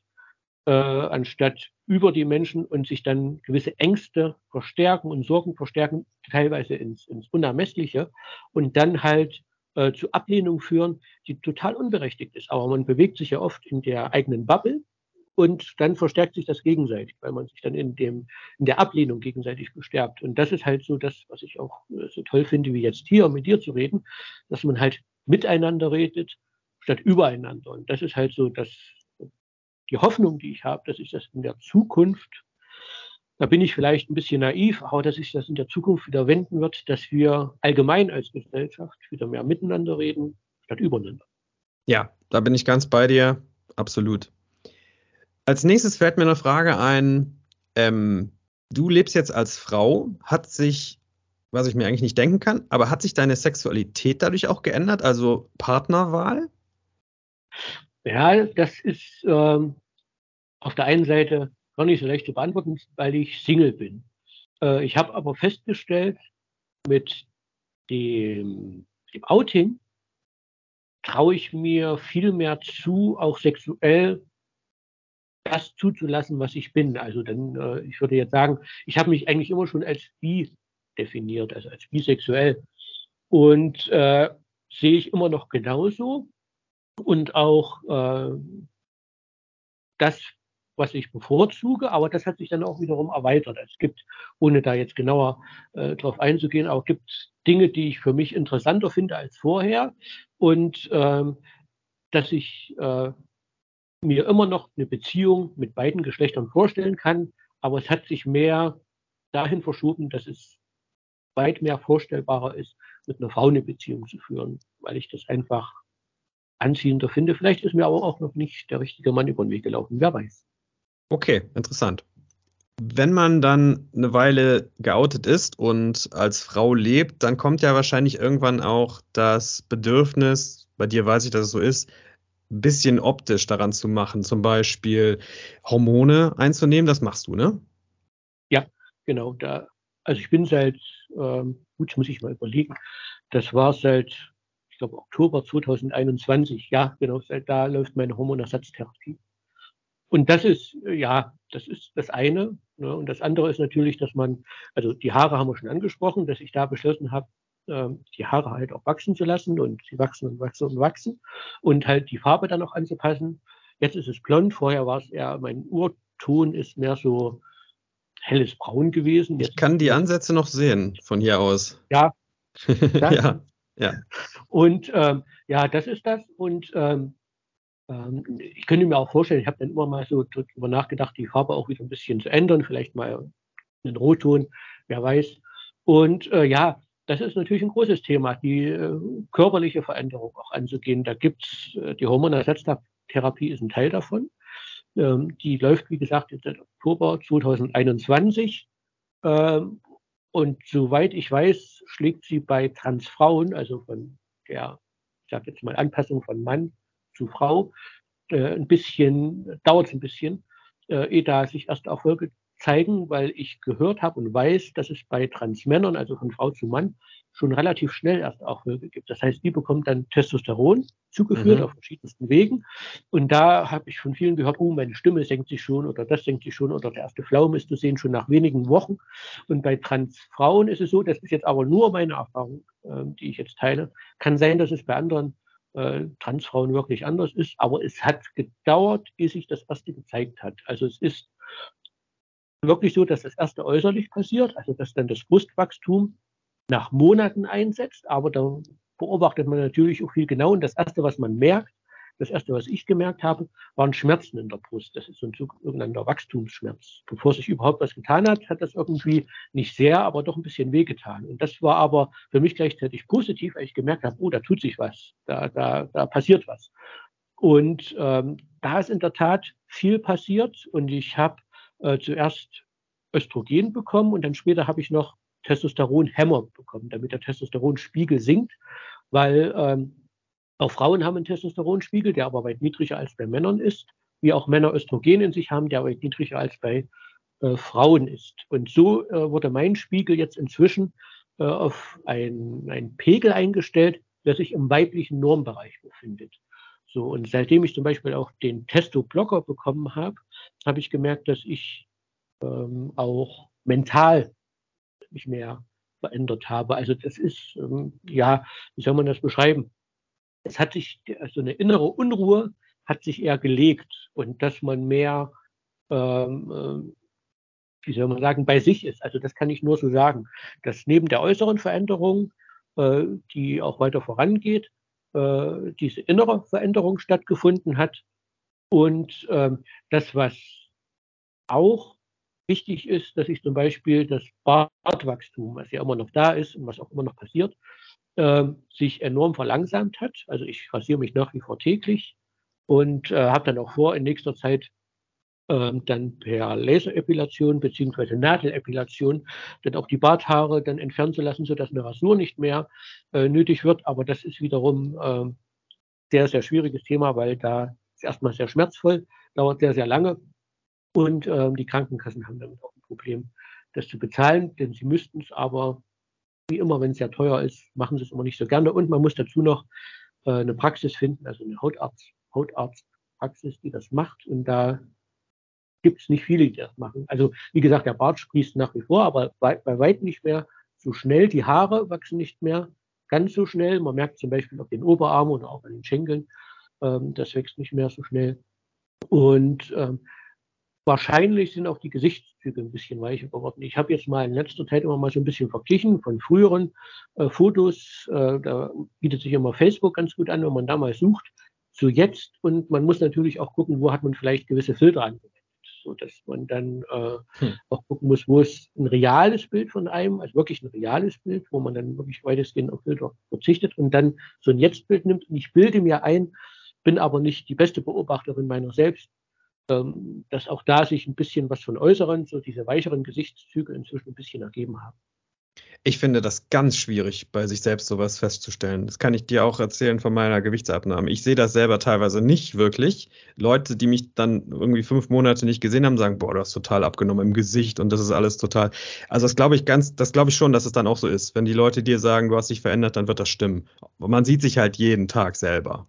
äh, anstatt über die Menschen und sich dann gewisse Ängste verstärken und Sorgen verstärken, teilweise ins, ins Unermessliche und dann halt äh, zu Ablehnung führen, die total unberechtigt ist. Aber man bewegt sich ja oft in der eigenen Bubble und dann verstärkt sich das gegenseitig, weil man sich dann in dem, in der Ablehnung gegenseitig bestärkt. Und das ist halt so das, was ich auch äh, so toll finde, wie jetzt hier mit dir zu reden, dass man halt miteinander redet, statt übereinander. Und das ist halt so das, die Hoffnung, die ich habe, dass ich das in der Zukunft, da bin ich vielleicht ein bisschen naiv, aber dass sich das in der Zukunft wieder wenden wird, dass wir allgemein als Gesellschaft wieder mehr miteinander reden, statt übereinander. Ja, da bin ich ganz bei dir. Absolut. Als nächstes fällt mir eine Frage ein, ähm, du lebst jetzt als Frau, hat sich, was ich mir eigentlich nicht denken kann, aber hat sich deine Sexualität dadurch auch geändert, also Partnerwahl? Ja, das ist ähm, auf der einen Seite gar nicht so leicht zu beantworten, weil ich Single bin. Äh, ich habe aber festgestellt, mit dem, dem Outing traue ich mir viel mehr zu, auch sexuell das zuzulassen, was ich bin. Also dann, äh, ich würde jetzt sagen, ich habe mich eigentlich immer schon als bi definiert, also als bisexuell. Und äh, sehe ich immer noch genauso. Und auch äh, das, was ich bevorzuge, aber das hat sich dann auch wiederum erweitert. Es gibt, ohne da jetzt genauer äh, drauf einzugehen, auch gibt Dinge, die ich für mich interessanter finde als vorher. Und ähm, dass ich äh, mir immer noch eine Beziehung mit beiden Geschlechtern vorstellen kann, aber es hat sich mehr dahin verschoben, dass es weit mehr vorstellbarer ist, mit einer Frau eine Beziehung zu führen, weil ich das einfach anziehender finde. Vielleicht ist mir aber auch noch nicht der richtige Mann über den Weg gelaufen, wer weiß. Okay, interessant. Wenn man dann eine Weile geoutet ist und als Frau lebt, dann kommt ja wahrscheinlich irgendwann auch das Bedürfnis, bei dir weiß ich, dass es so ist, bisschen optisch daran zu machen, zum Beispiel Hormone einzunehmen, das machst du, ne? Ja, genau. Da, also ich bin seit, ähm, gut, muss ich mal überlegen, das war seit, ich glaube, Oktober 2021, ja, genau, seit da läuft meine Hormonersatztherapie. Und das ist, ja, das ist das eine. Ne? Und das andere ist natürlich, dass man, also die Haare haben wir schon angesprochen, dass ich da beschlossen habe, die Haare halt auch wachsen zu lassen und sie wachsen und wachsen und wachsen und halt die Farbe dann noch anzupassen. Jetzt ist es blond, vorher war es eher, mein Urton ist mehr so helles Braun gewesen. Jetzt ich kann die Ansätze noch sehen von hier aus. Ja. ja, ja. Und ähm, ja, das ist das. Und ähm, ähm, ich könnte mir auch vorstellen, ich habe dann immer mal so darüber nachgedacht, die Farbe auch wieder ein bisschen zu ändern, vielleicht mal einen Rotton, wer weiß. Und äh, ja, das ist natürlich ein großes Thema, die äh, körperliche Veränderung auch anzugehen. Da gibt's äh, die Hormonersatztherapie ist ein Teil davon. Ähm, die läuft, wie gesagt, jetzt seit Oktober 2021. Ähm, und soweit ich weiß, schlägt sie bei Transfrauen, also von der, ich sage jetzt mal Anpassung von Mann zu Frau, äh, ein bisschen, dauert es ein bisschen, äh, ehe da sich erst Erfolge zeigen, weil ich gehört habe und weiß, dass es bei Transmännern, also von Frau zu Mann, schon relativ schnell erst Erfolge gibt. Das heißt, die bekommt dann Testosteron zugeführt mhm. auf verschiedensten Wegen. Und da habe ich von vielen gehört, oh, meine Stimme senkt sich schon oder das senkt sich schon oder der erste Pflaum ist zu sehen schon nach wenigen Wochen. Und bei Transfrauen ist es so, das ist jetzt aber nur meine Erfahrung, äh, die ich jetzt teile. Kann sein, dass es bei anderen äh, Transfrauen wirklich anders ist, aber es hat gedauert, ehe sich das erste gezeigt hat. Also es ist wirklich so, dass das erste äußerlich passiert, also dass dann das Brustwachstum nach Monaten einsetzt, aber da beobachtet man natürlich auch viel genau. Und das erste, was man merkt, das erste, was ich gemerkt habe, waren Schmerzen in der Brust. Das ist so ein sogenannter Wachstumsschmerz. Bevor sich überhaupt was getan hat, hat das irgendwie nicht sehr, aber doch ein bisschen wehgetan. Und das war aber für mich gleichzeitig positiv, weil ich gemerkt habe, oh, da tut sich was, da, da, da passiert was. Und ähm, da ist in der Tat viel passiert und ich habe äh, zuerst Östrogen bekommen und dann später habe ich noch Testosteronhämmer bekommen, damit der Testosteronspiegel sinkt, weil ähm, auch Frauen haben einen Testosteronspiegel, der aber weit niedriger als bei Männern ist, wie auch Männer Östrogen in sich haben, der weit niedriger als bei äh, Frauen ist. Und so äh, wurde mein Spiegel jetzt inzwischen äh, auf einen Pegel eingestellt, der sich im weiblichen Normbereich befindet. So, und seitdem ich zum Beispiel auch den Testo-Blocker bekommen habe, habe ich gemerkt, dass ich ähm, auch mental mich mehr verändert habe. Also das ist, ähm, ja, wie soll man das beschreiben? Es hat sich, also eine innere Unruhe hat sich eher gelegt und dass man mehr, ähm, äh, wie soll man sagen, bei sich ist. Also das kann ich nur so sagen, dass neben der äußeren Veränderung, äh, die auch weiter vorangeht, äh, diese innere Veränderung stattgefunden hat. Und ähm, das, was auch wichtig ist, dass ich zum Beispiel das Bartwachstum, was ja immer noch da ist und was auch immer noch passiert, äh, sich enorm verlangsamt hat. Also ich rasiere mich nach wie vor täglich und äh, habe dann auch vor, in nächster Zeit dann per Laserepilation bzw. Nadelepilation dann auch die Barthaare dann entfernen zu lassen, sodass eine Rasur nicht mehr äh, nötig wird. Aber das ist wiederum äh, sehr, sehr schwieriges Thema, weil da ist erstmal sehr schmerzvoll, dauert sehr, sehr lange und äh, die Krankenkassen haben damit auch ein Problem, das zu bezahlen, denn sie müssten es aber, wie immer, wenn es sehr teuer ist, machen sie es immer nicht so gerne. Und man muss dazu noch äh, eine Praxis finden, also eine Hautarzt, Hautarztpraxis, die das macht. Und da gibt es nicht viele, die das machen. Also wie gesagt, der Bart sprießt nach wie vor, aber bei, bei weitem nicht mehr so schnell. Die Haare wachsen nicht mehr ganz so schnell. Man merkt zum Beispiel auf den Oberarmen oder auch an den Schenkeln, ähm, das wächst nicht mehr so schnell. Und ähm, wahrscheinlich sind auch die Gesichtszüge ein bisschen weicher geworden. Ich habe jetzt mal in letzter Zeit immer mal so ein bisschen verglichen von früheren äh, Fotos. Äh, da bietet sich immer Facebook ganz gut an, wenn man da mal sucht, zu jetzt. Und man muss natürlich auch gucken, wo hat man vielleicht gewisse Filter angewendet so dass man dann äh, hm. auch gucken muss, wo ist ein reales Bild von einem, also wirklich ein reales Bild, wo man dann wirklich weitestgehend auf Filter verzichtet und dann so ein Jetzt-Bild nimmt. Und ich bilde mir ein, bin aber nicht die beste Beobachterin meiner selbst, ähm, dass auch da sich ein bisschen was von äußeren, so diese weicheren Gesichtszüge inzwischen ein bisschen ergeben haben. Ich finde das ganz schwierig, bei sich selbst sowas festzustellen. Das kann ich dir auch erzählen von meiner Gewichtsabnahme. Ich sehe das selber teilweise nicht wirklich. Leute, die mich dann irgendwie fünf Monate nicht gesehen haben, sagen, boah, du hast total abgenommen im Gesicht und das ist alles total. Also das glaube ich ganz, das glaube ich schon, dass es dann auch so ist. Wenn die Leute dir sagen, du hast dich verändert, dann wird das stimmen. Man sieht sich halt jeden Tag selber.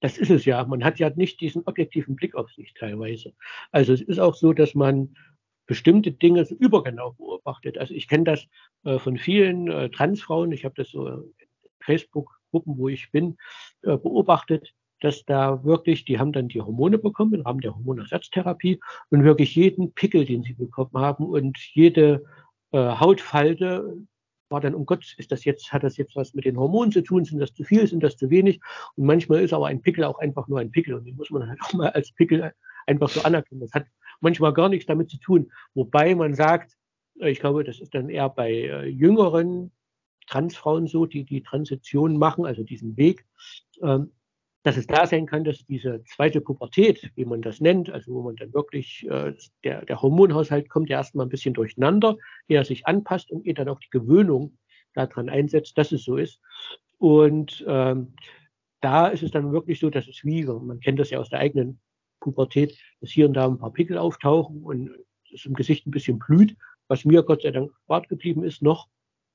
Das ist es ja. Man hat ja nicht diesen objektiven Blick auf sich teilweise. Also es ist auch so, dass man bestimmte Dinge so übergenau beobachtet. Also ich kenne das äh, von vielen äh, Transfrauen, ich habe das so in Facebook-Gruppen, wo ich bin, äh, beobachtet, dass da wirklich, die haben dann die Hormone bekommen im Rahmen der Hormonersatztherapie und wirklich jeden Pickel, den sie bekommen haben und jede äh, Hautfalte war dann, um Gott, ist das jetzt, hat das jetzt was mit den Hormonen zu tun? Sind das zu viel? Sind das zu wenig? Und manchmal ist aber ein Pickel auch einfach nur ein Pickel und den muss man halt auch mal als Pickel einfach so anerkennen. Das hat manchmal gar nichts damit zu tun. Wobei man sagt, äh, ich glaube, das ist dann eher bei äh, jüngeren Transfrauen so, die die Transition machen, also diesen Weg, ähm, dass es da sein kann, dass diese zweite Pubertät, wie man das nennt, also wo man dann wirklich, äh, der, der Hormonhaushalt kommt ja erstmal ein bisschen durcheinander, eher sich anpasst und ehe dann auch die Gewöhnung daran einsetzt, dass es so ist. Und ähm, da ist es dann wirklich so, dass es wie, man kennt das ja aus der eigenen Pubertät, dass hier und da ein paar Pickel auftauchen und es im Gesicht ein bisschen blüht, was mir Gott sei Dank wart geblieben ist noch.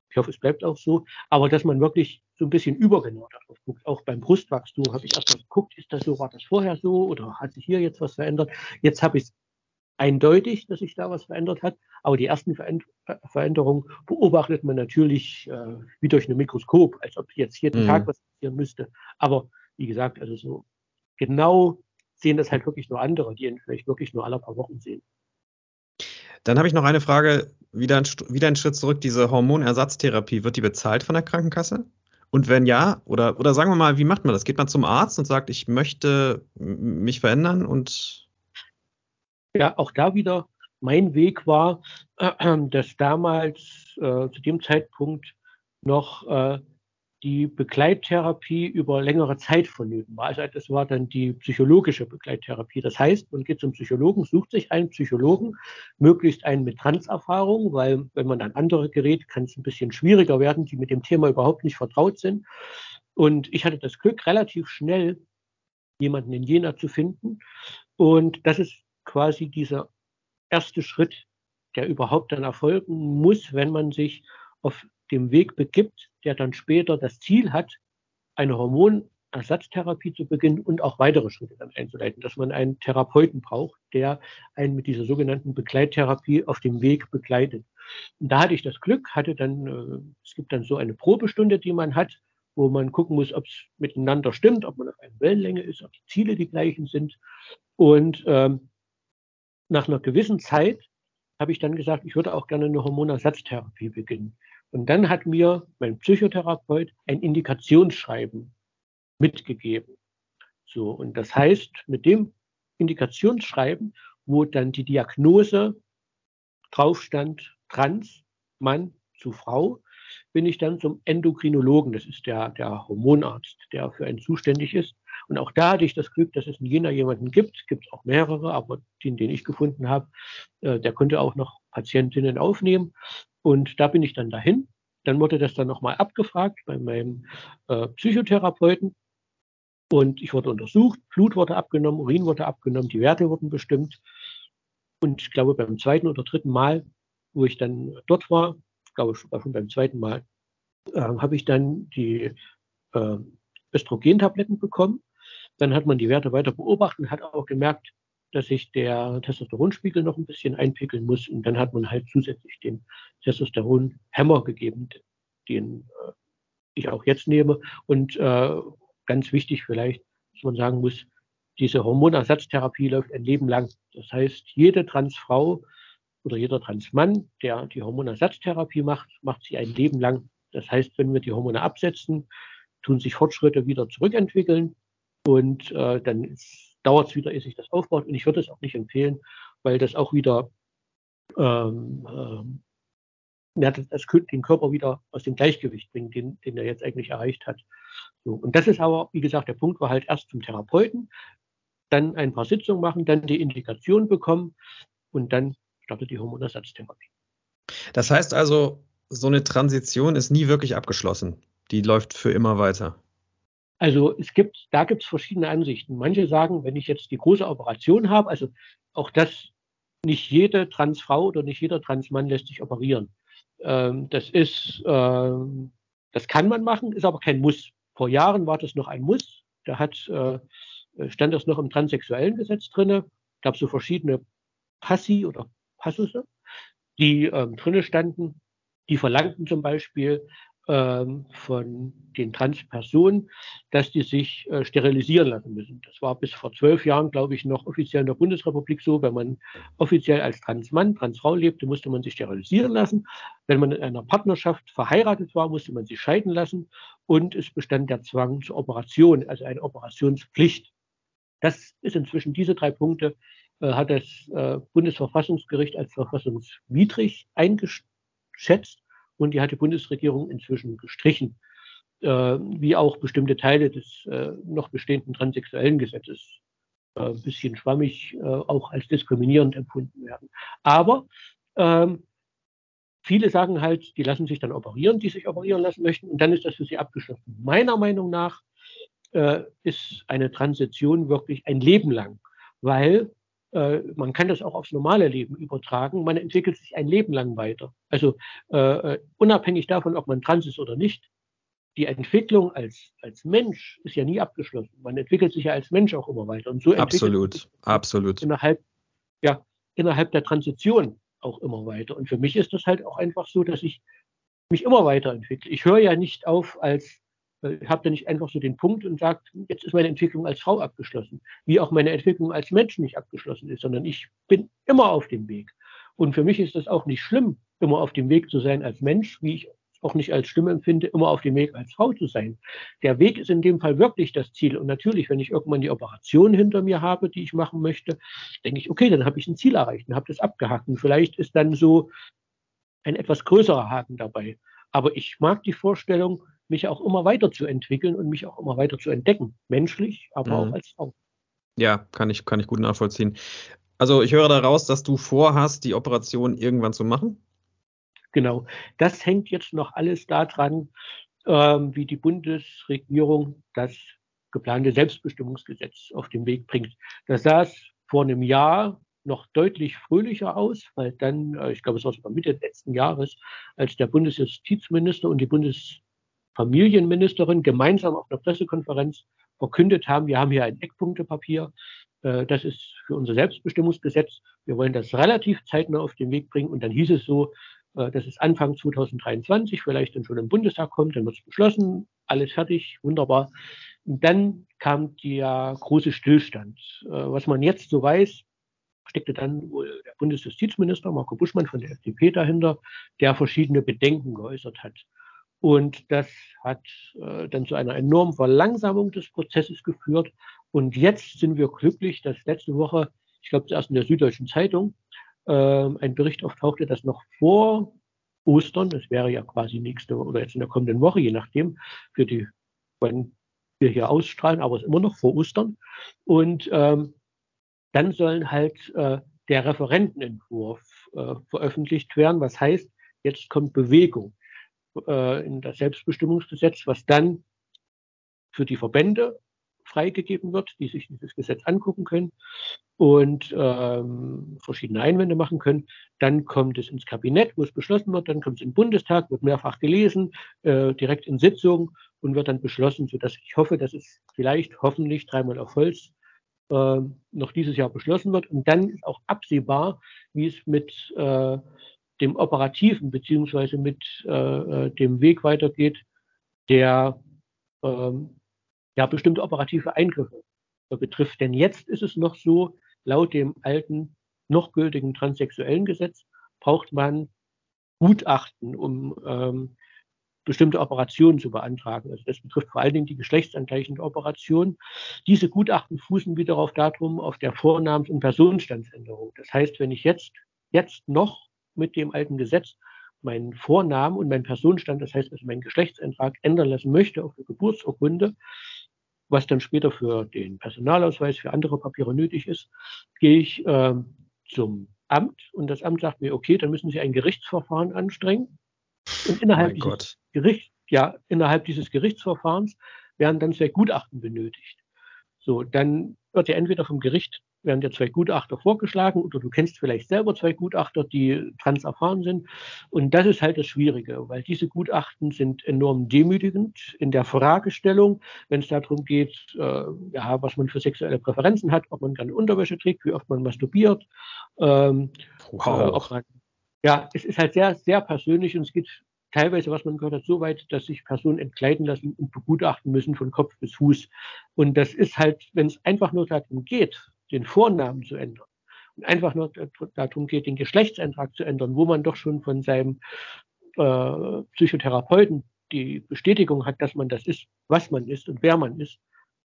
Ich hoffe, es bleibt auch so. Aber dass man wirklich so ein bisschen übergenau darauf guckt. Auch beim Brustwachstum habe ich erstmal geguckt, ist das so, war das vorher so oder hat sich hier jetzt was verändert? Jetzt habe ich es eindeutig, dass sich da was verändert hat. Aber die ersten Veränderungen beobachtet man natürlich äh, wie durch ein Mikroskop, als ob jetzt jeden mhm. Tag was passieren müsste. Aber wie gesagt, also so genau sehen das halt wirklich nur andere, die ihn vielleicht wirklich nur alle paar Wochen sehen. Dann habe ich noch eine Frage, wieder, ein, wieder einen Schritt zurück. Diese Hormonersatztherapie, wird die bezahlt von der Krankenkasse? Und wenn ja, oder, oder sagen wir mal, wie macht man das? Geht man zum Arzt und sagt, ich möchte mich verändern und. Ja, auch da wieder, mein Weg war, äh, dass damals äh, zu dem Zeitpunkt noch äh, die Begleittherapie über längere Zeit vonnöten war. Also das war dann die psychologische Begleittherapie. Das heißt, man geht zum Psychologen, sucht sich einen Psychologen, möglichst einen mit Transerfahrung, weil wenn man an andere gerät, kann es ein bisschen schwieriger werden, die mit dem Thema überhaupt nicht vertraut sind. Und ich hatte das Glück, relativ schnell jemanden in Jena zu finden. Und das ist quasi dieser erste Schritt, der überhaupt dann erfolgen muss, wenn man sich auf dem Weg begibt, der dann später das Ziel hat, eine Hormonersatztherapie zu beginnen und auch weitere Schritte dann einzuleiten, dass man einen Therapeuten braucht, der einen mit dieser sogenannten Begleittherapie auf dem Weg begleitet. Und da hatte ich das Glück, hatte dann, äh, es gibt dann so eine Probestunde, die man hat, wo man gucken muss, ob es miteinander stimmt, ob man auf einer Wellenlänge ist, ob die Ziele die gleichen sind. Und ähm, nach einer gewissen Zeit habe ich dann gesagt, ich würde auch gerne eine Hormonersatztherapie beginnen. Und dann hat mir mein Psychotherapeut ein Indikationsschreiben mitgegeben. So, und das heißt, mit dem Indikationsschreiben, wo dann die Diagnose drauf stand, trans, Mann zu Frau, bin ich dann zum Endokrinologen, das ist der, der Hormonarzt, der für einen zuständig ist. Und auch da hatte ich das Glück, dass es in Jena jemanden gibt, gibt auch mehrere, aber den, den ich gefunden habe, äh, der konnte auch noch Patientinnen aufnehmen. Und da bin ich dann dahin. Dann wurde das dann nochmal abgefragt bei meinem äh, Psychotherapeuten. Und ich wurde untersucht, Blut wurde abgenommen, Urin wurde abgenommen, die Werte wurden bestimmt. Und ich glaube, beim zweiten oder dritten Mal, wo ich dann dort war, ich glaube sogar schon beim zweiten Mal, äh, habe ich dann die äh, Östrogentabletten bekommen. Dann hat man die Werte weiter beobachtet und hat auch gemerkt, dass sich der Testosteronspiegel noch ein bisschen einpickeln muss. Und dann hat man halt zusätzlich den Testosteron-Hämmer gegeben, den äh, ich auch jetzt nehme. Und äh, ganz wichtig vielleicht, dass man sagen muss, diese Hormonersatztherapie läuft ein Leben lang. Das heißt, jede Transfrau oder jeder Transmann, der die Hormonersatztherapie macht, macht sie ein Leben lang. Das heißt, wenn wir die Hormone absetzen, tun sich Fortschritte wieder zurückentwickeln und äh, dann dauert es wieder, ehe sich das aufbaut. Und ich würde es auch nicht empfehlen, weil das auch wieder ähm, ähm, ja, das, den Körper wieder aus dem Gleichgewicht bringt, den, den er jetzt eigentlich erreicht hat. So, und das ist aber, wie gesagt, der Punkt war halt erst zum Therapeuten, dann ein paar Sitzungen machen, dann die Indikation bekommen und dann startet die Hormonersatztherapie. Das heißt also, so eine Transition ist nie wirklich abgeschlossen. Die läuft für immer weiter. Also es gibt, da gibt es verschiedene Ansichten. Manche sagen, wenn ich jetzt die große Operation habe, also auch das, nicht jede Transfrau oder nicht jeder Transmann lässt sich operieren. Ähm, das ist, ähm, das kann man machen, ist aber kein Muss. Vor Jahren war das noch ein Muss. Da hat, äh, stand das noch im transsexuellen Gesetz drinne. Gab so verschiedene Passi oder Passusse, die ähm, drinne standen. Die verlangten zum Beispiel, von den Transpersonen, dass die sich äh, sterilisieren lassen müssen. Das war bis vor zwölf Jahren, glaube ich, noch offiziell in der Bundesrepublik so. Wenn man offiziell als Transmann, Transfrau lebte, musste man sich sterilisieren lassen. Wenn man in einer Partnerschaft verheiratet war, musste man sich scheiden lassen. Und es bestand der Zwang zur Operation, also eine Operationspflicht. Das ist inzwischen diese drei Punkte, äh, hat das äh, Bundesverfassungsgericht als verfassungswidrig eingeschätzt und die hat die Bundesregierung inzwischen gestrichen, äh, wie auch bestimmte Teile des äh, noch bestehenden transsexuellen Gesetzes äh, ein bisschen schwammig äh, auch als diskriminierend empfunden werden. Aber ähm, viele sagen halt, die lassen sich dann operieren, die sich operieren lassen möchten, und dann ist das für sie abgeschlossen. Meiner Meinung nach äh, ist eine Transition wirklich ein Leben lang, weil man kann das auch aufs normale Leben übertragen. Man entwickelt sich ein Leben lang weiter. Also äh, äh, unabhängig davon, ob man trans ist oder nicht, die Entwicklung als, als Mensch ist ja nie abgeschlossen. Man entwickelt sich ja als Mensch auch immer weiter. Und so absolut, absolut. Innerhalb, ja, innerhalb der Transition auch immer weiter. Und für mich ist das halt auch einfach so, dass ich mich immer weiterentwickle. Ich höre ja nicht auf als habe da nicht einfach so den Punkt und sagt, jetzt ist meine Entwicklung als Frau abgeschlossen, wie auch meine Entwicklung als Mensch nicht abgeschlossen ist, sondern ich bin immer auf dem Weg. Und für mich ist das auch nicht schlimm, immer auf dem Weg zu sein als Mensch, wie ich auch nicht als schlimm empfinde, immer auf dem Weg als Frau zu sein. Der Weg ist in dem Fall wirklich das Ziel. Und natürlich, wenn ich irgendwann die Operation hinter mir habe, die ich machen möchte, denke ich, okay, dann habe ich ein Ziel erreicht und habe das abgehakt. Und vielleicht ist dann so ein etwas größerer Haken dabei. Aber ich mag die Vorstellung, mich auch immer weiterzuentwickeln und mich auch immer weiter zu entdecken. Menschlich, aber mhm. auch als Frau. Ja, kann ich, kann ich gut nachvollziehen. Also ich höre daraus, dass du vorhast, die Operation irgendwann zu machen? Genau. Das hängt jetzt noch alles daran, ähm, wie die Bundesregierung das geplante Selbstbestimmungsgesetz auf den Weg bringt. Das sah es vor einem Jahr noch deutlich fröhlicher aus, weil dann, äh, ich glaube, es war sogar Mitte letzten Jahres, als der Bundesjustizminister und die Bundesfamilienministerin gemeinsam auf einer Pressekonferenz verkündet haben, wir haben hier ein Eckpunktepapier, äh, das ist für unser Selbstbestimmungsgesetz, wir wollen das relativ zeitnah auf den Weg bringen und dann hieß es so, äh, dass es Anfang 2023 vielleicht dann schon im Bundestag kommt, dann wird es beschlossen, alles fertig, wunderbar. Und dann kam der große Stillstand. Was man jetzt so weiß, steckte dann wohl der Bundesjustizminister Marco Buschmann von der FDP dahinter, der verschiedene Bedenken geäußert hat. Und das hat äh, dann zu einer enormen Verlangsamung des Prozesses geführt. Und jetzt sind wir glücklich, dass letzte Woche, ich glaube zuerst in der Süddeutschen Zeitung, äh, ein Bericht auftauchte, dass noch vor Ostern, das wäre ja quasi nächste oder jetzt in der kommenden Woche, je nachdem, für die, wann wir hier ausstrahlen, aber es ist immer noch vor Ostern. Und ähm, dann sollen halt äh, der Referentenentwurf äh, veröffentlicht werden, was heißt, jetzt kommt Bewegung äh, in das Selbstbestimmungsgesetz, was dann für die Verbände freigegeben wird, die sich dieses Gesetz angucken können und ähm, verschiedene Einwände machen können. Dann kommt es ins Kabinett, wo es beschlossen wird, dann kommt es im Bundestag, wird mehrfach gelesen, äh, direkt in Sitzung und wird dann beschlossen, sodass ich hoffe, dass es vielleicht hoffentlich dreimal auf Holz äh, noch dieses Jahr beschlossen wird. Und dann ist auch absehbar, wie es mit äh, dem Operativen beziehungsweise mit äh, äh dem Weg weitergeht, der ähm, ja bestimmte operative Eingriffe betrifft. Denn jetzt ist es noch so, laut dem alten, noch gültigen transsexuellen Gesetz braucht man Gutachten, um ähm, bestimmte Operationen zu beantragen. Also das betrifft vor allen Dingen die geschlechtsangleichende Operation. Diese Gutachten fußen wiederum darum auf der Vornamens- und Personenstandsänderung. Das heißt, wenn ich jetzt, jetzt noch mit dem alten Gesetz meinen Vornamen und meinen Personenstand, das heißt also meinen Geschlechtseintrag ändern lassen möchte auf der Geburtsurkunde, was dann später für den Personalausweis, für andere Papiere nötig ist, gehe ich äh, zum Amt und das Amt sagt mir, okay, dann müssen Sie ein Gerichtsverfahren anstrengen. Und innerhalb, dieses, Gericht, ja, innerhalb dieses Gerichtsverfahrens werden dann zwei Gutachten benötigt. So, dann wird ja entweder vom Gericht werden dir zwei Gutachter vorgeschlagen oder du kennst vielleicht selber zwei Gutachter, die trans erfahren sind. Und das ist halt das Schwierige, weil diese Gutachten sind enorm demütigend in der Fragestellung, wenn es darum geht, äh, ja, was man für sexuelle Präferenzen hat, ob man gerne Unterwäsche trägt, wie oft man masturbiert. Ähm, wow. Man, ja, es ist halt sehr, sehr persönlich und es geht teilweise, was man gehört hat, so weit, dass sich Personen entkleiden lassen und begutachten müssen von Kopf bis Fuß. Und das ist halt, wenn es einfach nur darum geht, den Vornamen zu ändern und einfach nur darum geht, den Geschlechtseintrag zu ändern, wo man doch schon von seinem äh, Psychotherapeuten die Bestätigung hat, dass man das ist, was man ist und wer man ist,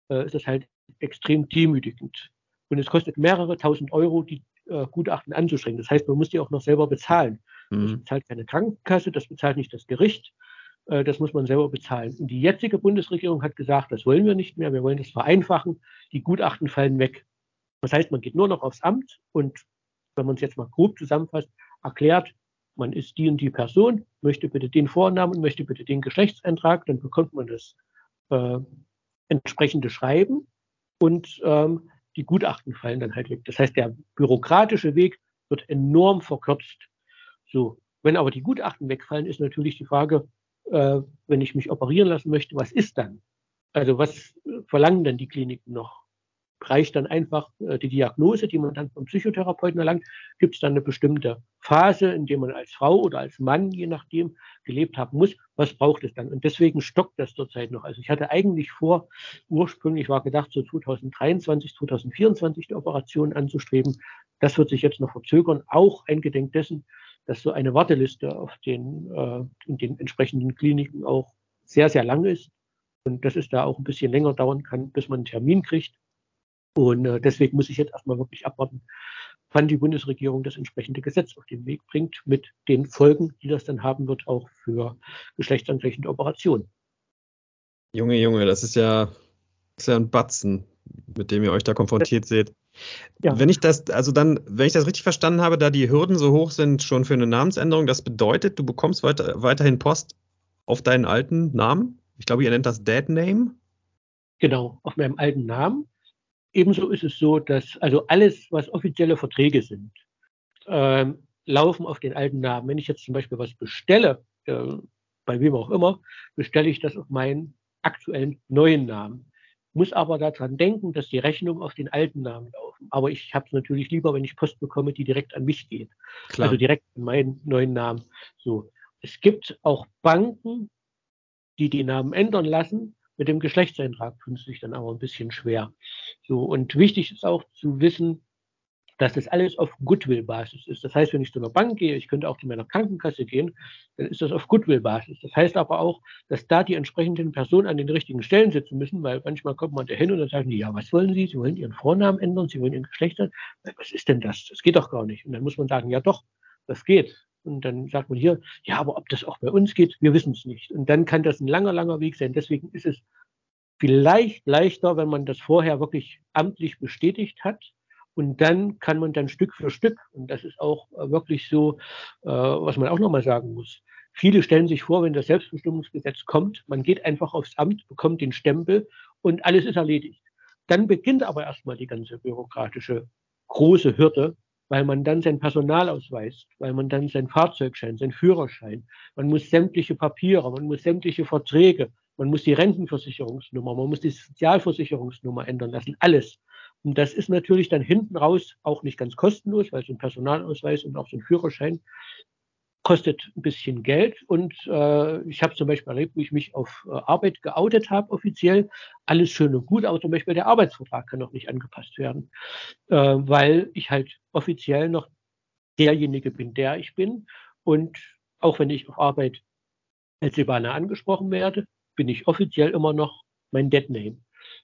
äh, ist das halt extrem demütigend. Und es kostet mehrere tausend Euro, die äh, Gutachten anzustrengen. Das heißt, man muss die auch noch selber bezahlen. Mhm. Das bezahlt keine Krankenkasse, das bezahlt nicht das Gericht, äh, das muss man selber bezahlen. Und die jetzige Bundesregierung hat gesagt, das wollen wir nicht mehr, wir wollen das vereinfachen, die Gutachten fallen weg. Das heißt, man geht nur noch aufs Amt und wenn man es jetzt mal grob zusammenfasst, erklärt, man ist die und die Person, möchte bitte den Vornamen, möchte bitte den Geschlechtseintrag, dann bekommt man das äh, entsprechende Schreiben und ähm, die Gutachten fallen dann halt weg. Das heißt, der bürokratische Weg wird enorm verkürzt. So, wenn aber die Gutachten wegfallen, ist natürlich die Frage, äh, wenn ich mich operieren lassen möchte, was ist dann? Also was verlangen dann die Kliniken noch? Reicht dann einfach äh, die Diagnose, die man dann vom Psychotherapeuten erlangt. Gibt es dann eine bestimmte Phase, in der man als Frau oder als Mann, je nachdem, gelebt haben muss? Was braucht es dann? Und deswegen stockt das zurzeit noch. Also ich hatte eigentlich vor, ursprünglich war gedacht, so 2023, 2024 die Operation anzustreben. Das wird sich jetzt noch verzögern, auch eingedenk dessen, dass so eine Warteliste auf den, äh, in den entsprechenden Kliniken auch sehr, sehr lang ist und dass es da auch ein bisschen länger dauern kann, bis man einen Termin kriegt. Und äh, deswegen muss ich jetzt erstmal wirklich abwarten, wann die Bundesregierung das entsprechende Gesetz auf den Weg bringt, mit den Folgen, die das dann haben wird, auch für geschlechtsangleichende Operationen. Junge, Junge, das ist ja, das ist ja ein Batzen, mit dem ihr euch da konfrontiert seht. Ja. Wenn ich das, also dann, wenn ich das richtig verstanden habe, da die Hürden so hoch sind schon für eine Namensänderung, das bedeutet, du bekommst weiter, weiterhin Post auf deinen alten Namen. Ich glaube, ihr nennt das Dead Name. Genau, auf meinem alten Namen. Ebenso ist es so, dass also alles, was offizielle Verträge sind, ähm, laufen auf den alten Namen. Wenn ich jetzt zum Beispiel was bestelle, äh, bei wem auch immer, bestelle ich das auf meinen aktuellen neuen Namen. Muss aber daran denken, dass die Rechnungen auf den alten Namen laufen. Aber ich habe es natürlich lieber, wenn ich Post bekomme, die direkt an mich geht. Klar. Also direkt an meinen neuen Namen. So. Es gibt auch Banken, die die Namen ändern lassen, mit dem Geschlechtseintrag tun sie sich dann aber ein bisschen schwer. So, und wichtig ist auch zu wissen, dass das alles auf Goodwill-Basis ist. Das heißt, wenn ich zu einer Bank gehe, ich könnte auch zu meiner Krankenkasse gehen, dann ist das auf Goodwill-Basis. Das heißt aber auch, dass da die entsprechenden Personen an den richtigen Stellen sitzen müssen, weil manchmal kommt man da hin und dann sagen die, ja, was wollen Sie? Sie wollen Ihren Vornamen ändern, Sie wollen Ihren Geschlecht ändern. Was ist denn das? Das geht doch gar nicht. Und dann muss man sagen, ja doch, das geht. Und dann sagt man hier, ja, aber ob das auch bei uns geht, wir wissen es nicht. Und dann kann das ein langer, langer Weg sein. Deswegen ist es vielleicht leichter, wenn man das vorher wirklich amtlich bestätigt hat. Und dann kann man dann Stück für Stück, und das ist auch äh, wirklich so, äh, was man auch nochmal sagen muss. Viele stellen sich vor, wenn das Selbstbestimmungsgesetz kommt, man geht einfach aufs Amt, bekommt den Stempel und alles ist erledigt. Dann beginnt aber erstmal die ganze bürokratische große Hürde, weil man dann sein Personalausweis, weil man dann sein Fahrzeugschein, sein Führerschein, man muss sämtliche Papiere, man muss sämtliche Verträge, man muss die Rentenversicherungsnummer, man muss die Sozialversicherungsnummer ändern lassen, alles. Und das ist natürlich dann hinten raus auch nicht ganz kostenlos, weil so ein Personalausweis und auch so ein Führerschein kostet ein bisschen Geld. Und äh, ich habe zum Beispiel erlebt, wo ich mich auf äh, Arbeit geoutet habe, offiziell. Alles schön und gut, aber zum Beispiel der Arbeitsvertrag kann noch nicht angepasst werden, äh, weil ich halt offiziell noch derjenige bin, der ich bin. Und auch wenn ich auf Arbeit als Silvaner angesprochen werde, bin ich offiziell immer noch mein Deadname.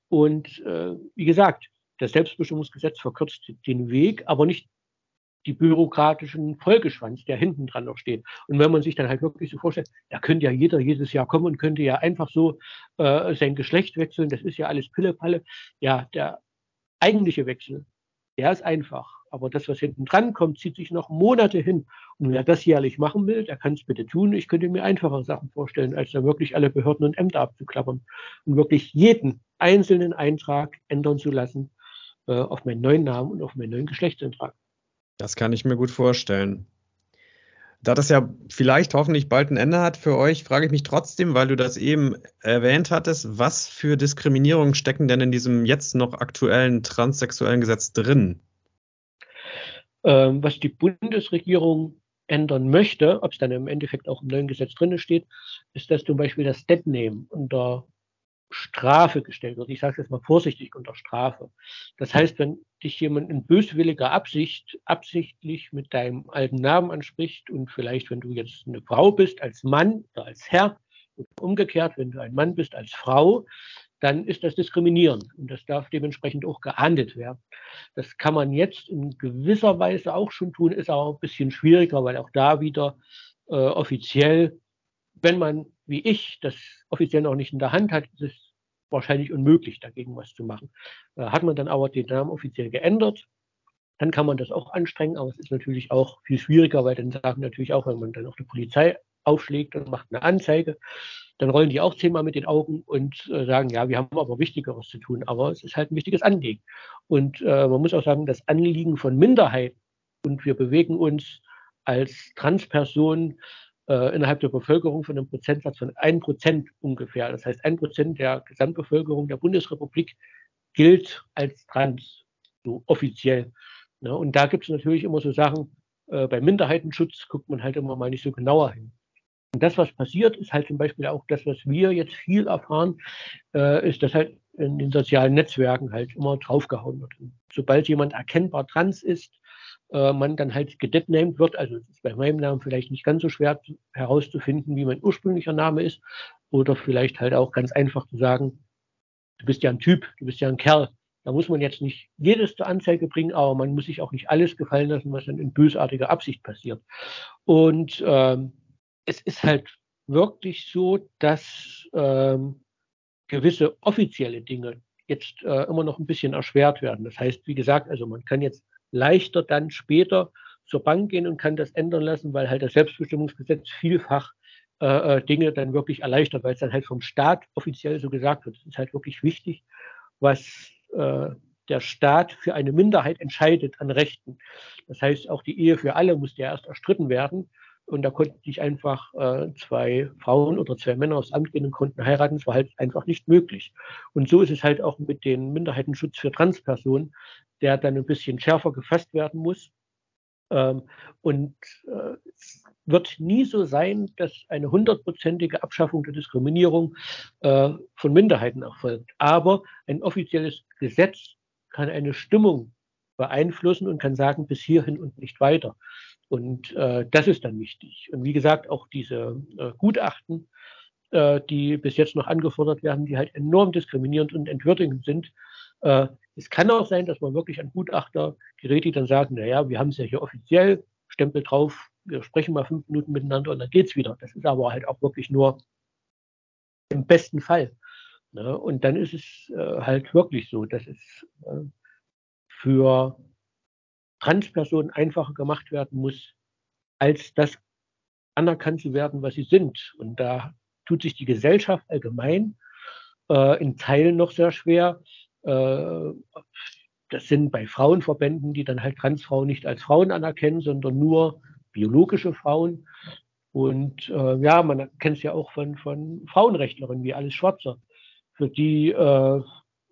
Und äh, wie gesagt, das Selbstbestimmungsgesetz verkürzt den Weg, aber nicht die bürokratischen Folgeschwanz, der hinten dran noch steht. Und wenn man sich dann halt wirklich so vorstellt, da könnte ja jeder jedes Jahr kommen und könnte ja einfach so äh, sein Geschlecht wechseln, das ist ja alles Pillepalle. Ja, der eigentliche Wechsel, der ist einfach. Aber das, was hinten dran kommt, zieht sich noch Monate hin. Und wer das jährlich machen will, der kann es bitte tun. Ich könnte mir einfache Sachen vorstellen, als da wirklich alle Behörden und Ämter abzuklappern und wirklich jeden einzelnen Eintrag ändern zu lassen äh, auf meinen neuen Namen und auf meinen neuen Geschlechtseintrag. Das kann ich mir gut vorstellen. Da das ja vielleicht hoffentlich bald ein Ende hat für euch, frage ich mich trotzdem, weil du das eben erwähnt hattest, was für Diskriminierungen stecken denn in diesem jetzt noch aktuellen transsexuellen Gesetz drin? Ähm, was die Bundesregierung ändern möchte, ob es dann im Endeffekt auch im neuen Gesetz drin steht, ist, dass zum Beispiel das Deadname unter Strafe gestellt wird. Ich sage es jetzt mal vorsichtig unter Strafe. Das heißt, wenn dich jemand in böswilliger Absicht absichtlich mit deinem alten Namen anspricht und vielleicht, wenn du jetzt eine Frau bist als Mann oder als Herr und umgekehrt, wenn du ein Mann bist als Frau, dann ist das diskriminierend und das darf dementsprechend auch geahndet werden. Das kann man jetzt in gewisser Weise auch schon tun, ist aber ein bisschen schwieriger, weil auch da wieder äh, offiziell, wenn man wie ich das offiziell noch nicht in der Hand hat, ist es wahrscheinlich unmöglich, dagegen was zu machen. Äh, hat man dann aber den Namen offiziell geändert, dann kann man das auch anstrengen, aber es ist natürlich auch viel schwieriger, weil dann sagen natürlich auch, wenn man dann auch die Polizei aufschlägt und macht eine Anzeige, dann rollen die auch zehnmal mit den Augen und äh, sagen, ja, wir haben aber Wichtigeres zu tun. Aber es ist halt ein wichtiges Anliegen. Und äh, man muss auch sagen, das Anliegen von Minderheiten und wir bewegen uns als Transpersonen äh, innerhalb der Bevölkerung von einem Prozentsatz von 1% ungefähr. Das heißt, 1% der Gesamtbevölkerung der Bundesrepublik gilt als trans, so offiziell. Ne? Und da gibt es natürlich immer so Sachen, äh, bei Minderheitenschutz guckt man halt immer mal nicht so genauer hin. Und das, was passiert, ist halt zum Beispiel auch das, was wir jetzt viel erfahren, äh, ist, dass halt in den sozialen Netzwerken halt immer draufgehauen wird. Und sobald jemand erkennbar trans ist, äh, man dann halt gedetnamed wird. Also es ist bei meinem Namen vielleicht nicht ganz so schwer herauszufinden, wie mein ursprünglicher Name ist. Oder vielleicht halt auch ganz einfach zu sagen, du bist ja ein Typ, du bist ja ein Kerl. Da muss man jetzt nicht jedes zur Anzeige bringen, aber man muss sich auch nicht alles gefallen lassen, was dann in bösartiger Absicht passiert. Und ähm, es ist halt wirklich so, dass ähm, gewisse offizielle Dinge jetzt äh, immer noch ein bisschen erschwert werden. Das heißt, wie gesagt, also man kann jetzt leichter dann später zur Bank gehen und kann das ändern lassen, weil halt das Selbstbestimmungsgesetz vielfach äh, äh, Dinge dann wirklich erleichtert, weil es dann halt vom Staat offiziell so gesagt wird. Es ist halt wirklich wichtig, was äh, der Staat für eine Minderheit entscheidet an Rechten. Das heißt, auch die Ehe für alle musste ja erst erstritten werden. Und da konnten nicht einfach äh, zwei Frauen oder zwei Männer aufs Amt gehen und konnten heiraten. Das war halt einfach nicht möglich. Und so ist es halt auch mit dem Minderheitenschutz für Transpersonen, der dann ein bisschen schärfer gefasst werden muss. Ähm, und äh, wird nie so sein, dass eine hundertprozentige Abschaffung der Diskriminierung äh, von Minderheiten erfolgt. Aber ein offizielles Gesetz kann eine Stimmung beeinflussen und kann sagen, bis hierhin und nicht weiter. Und äh, das ist dann wichtig. Und wie gesagt, auch diese äh, Gutachten, äh, die bis jetzt noch angefordert werden, die halt enorm diskriminierend und entwürdigend sind. Äh, es kann auch sein, dass man wirklich an Gutachter gerät, die dann sagen, naja, wir haben es ja hier offiziell, Stempel drauf, wir sprechen mal fünf Minuten miteinander und dann geht's wieder. Das ist aber halt auch wirklich nur im besten Fall. Ne? Und dann ist es äh, halt wirklich so, dass es äh, für Transpersonen einfacher gemacht werden muss, als das anerkannt zu werden, was sie sind. Und da tut sich die Gesellschaft allgemein äh, in Teilen noch sehr schwer. Äh, das sind bei Frauenverbänden, die dann halt Transfrauen nicht als Frauen anerkennen, sondern nur biologische Frauen. Und äh, ja, man kennt es ja auch von, von Frauenrechtlerinnen wie Alice Schwarzer, für die äh,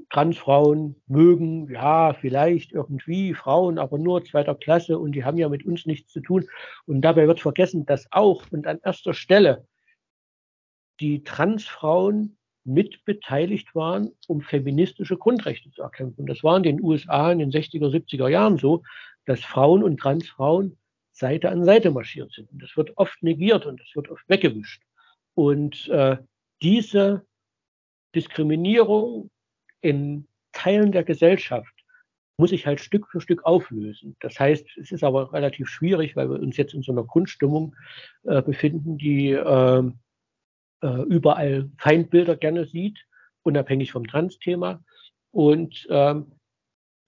Transfrauen mögen, ja, vielleicht irgendwie Frauen, aber nur zweiter Klasse und die haben ja mit uns nichts zu tun. Und dabei wird vergessen, dass auch und an erster Stelle die Transfrauen mitbeteiligt waren, um feministische Grundrechte zu erkämpfen. Das war in den USA in den 60er, 70er Jahren so, dass Frauen und Transfrauen Seite an Seite marschiert sind. Und das wird oft negiert und das wird oft weggewischt. Und äh, diese Diskriminierung in Teilen der Gesellschaft muss sich halt Stück für Stück auflösen. Das heißt, es ist aber relativ schwierig, weil wir uns jetzt in so einer Grundstimmung äh, befinden, die äh, äh, überall Feindbilder gerne sieht, unabhängig vom Trans-Thema. Und ähm,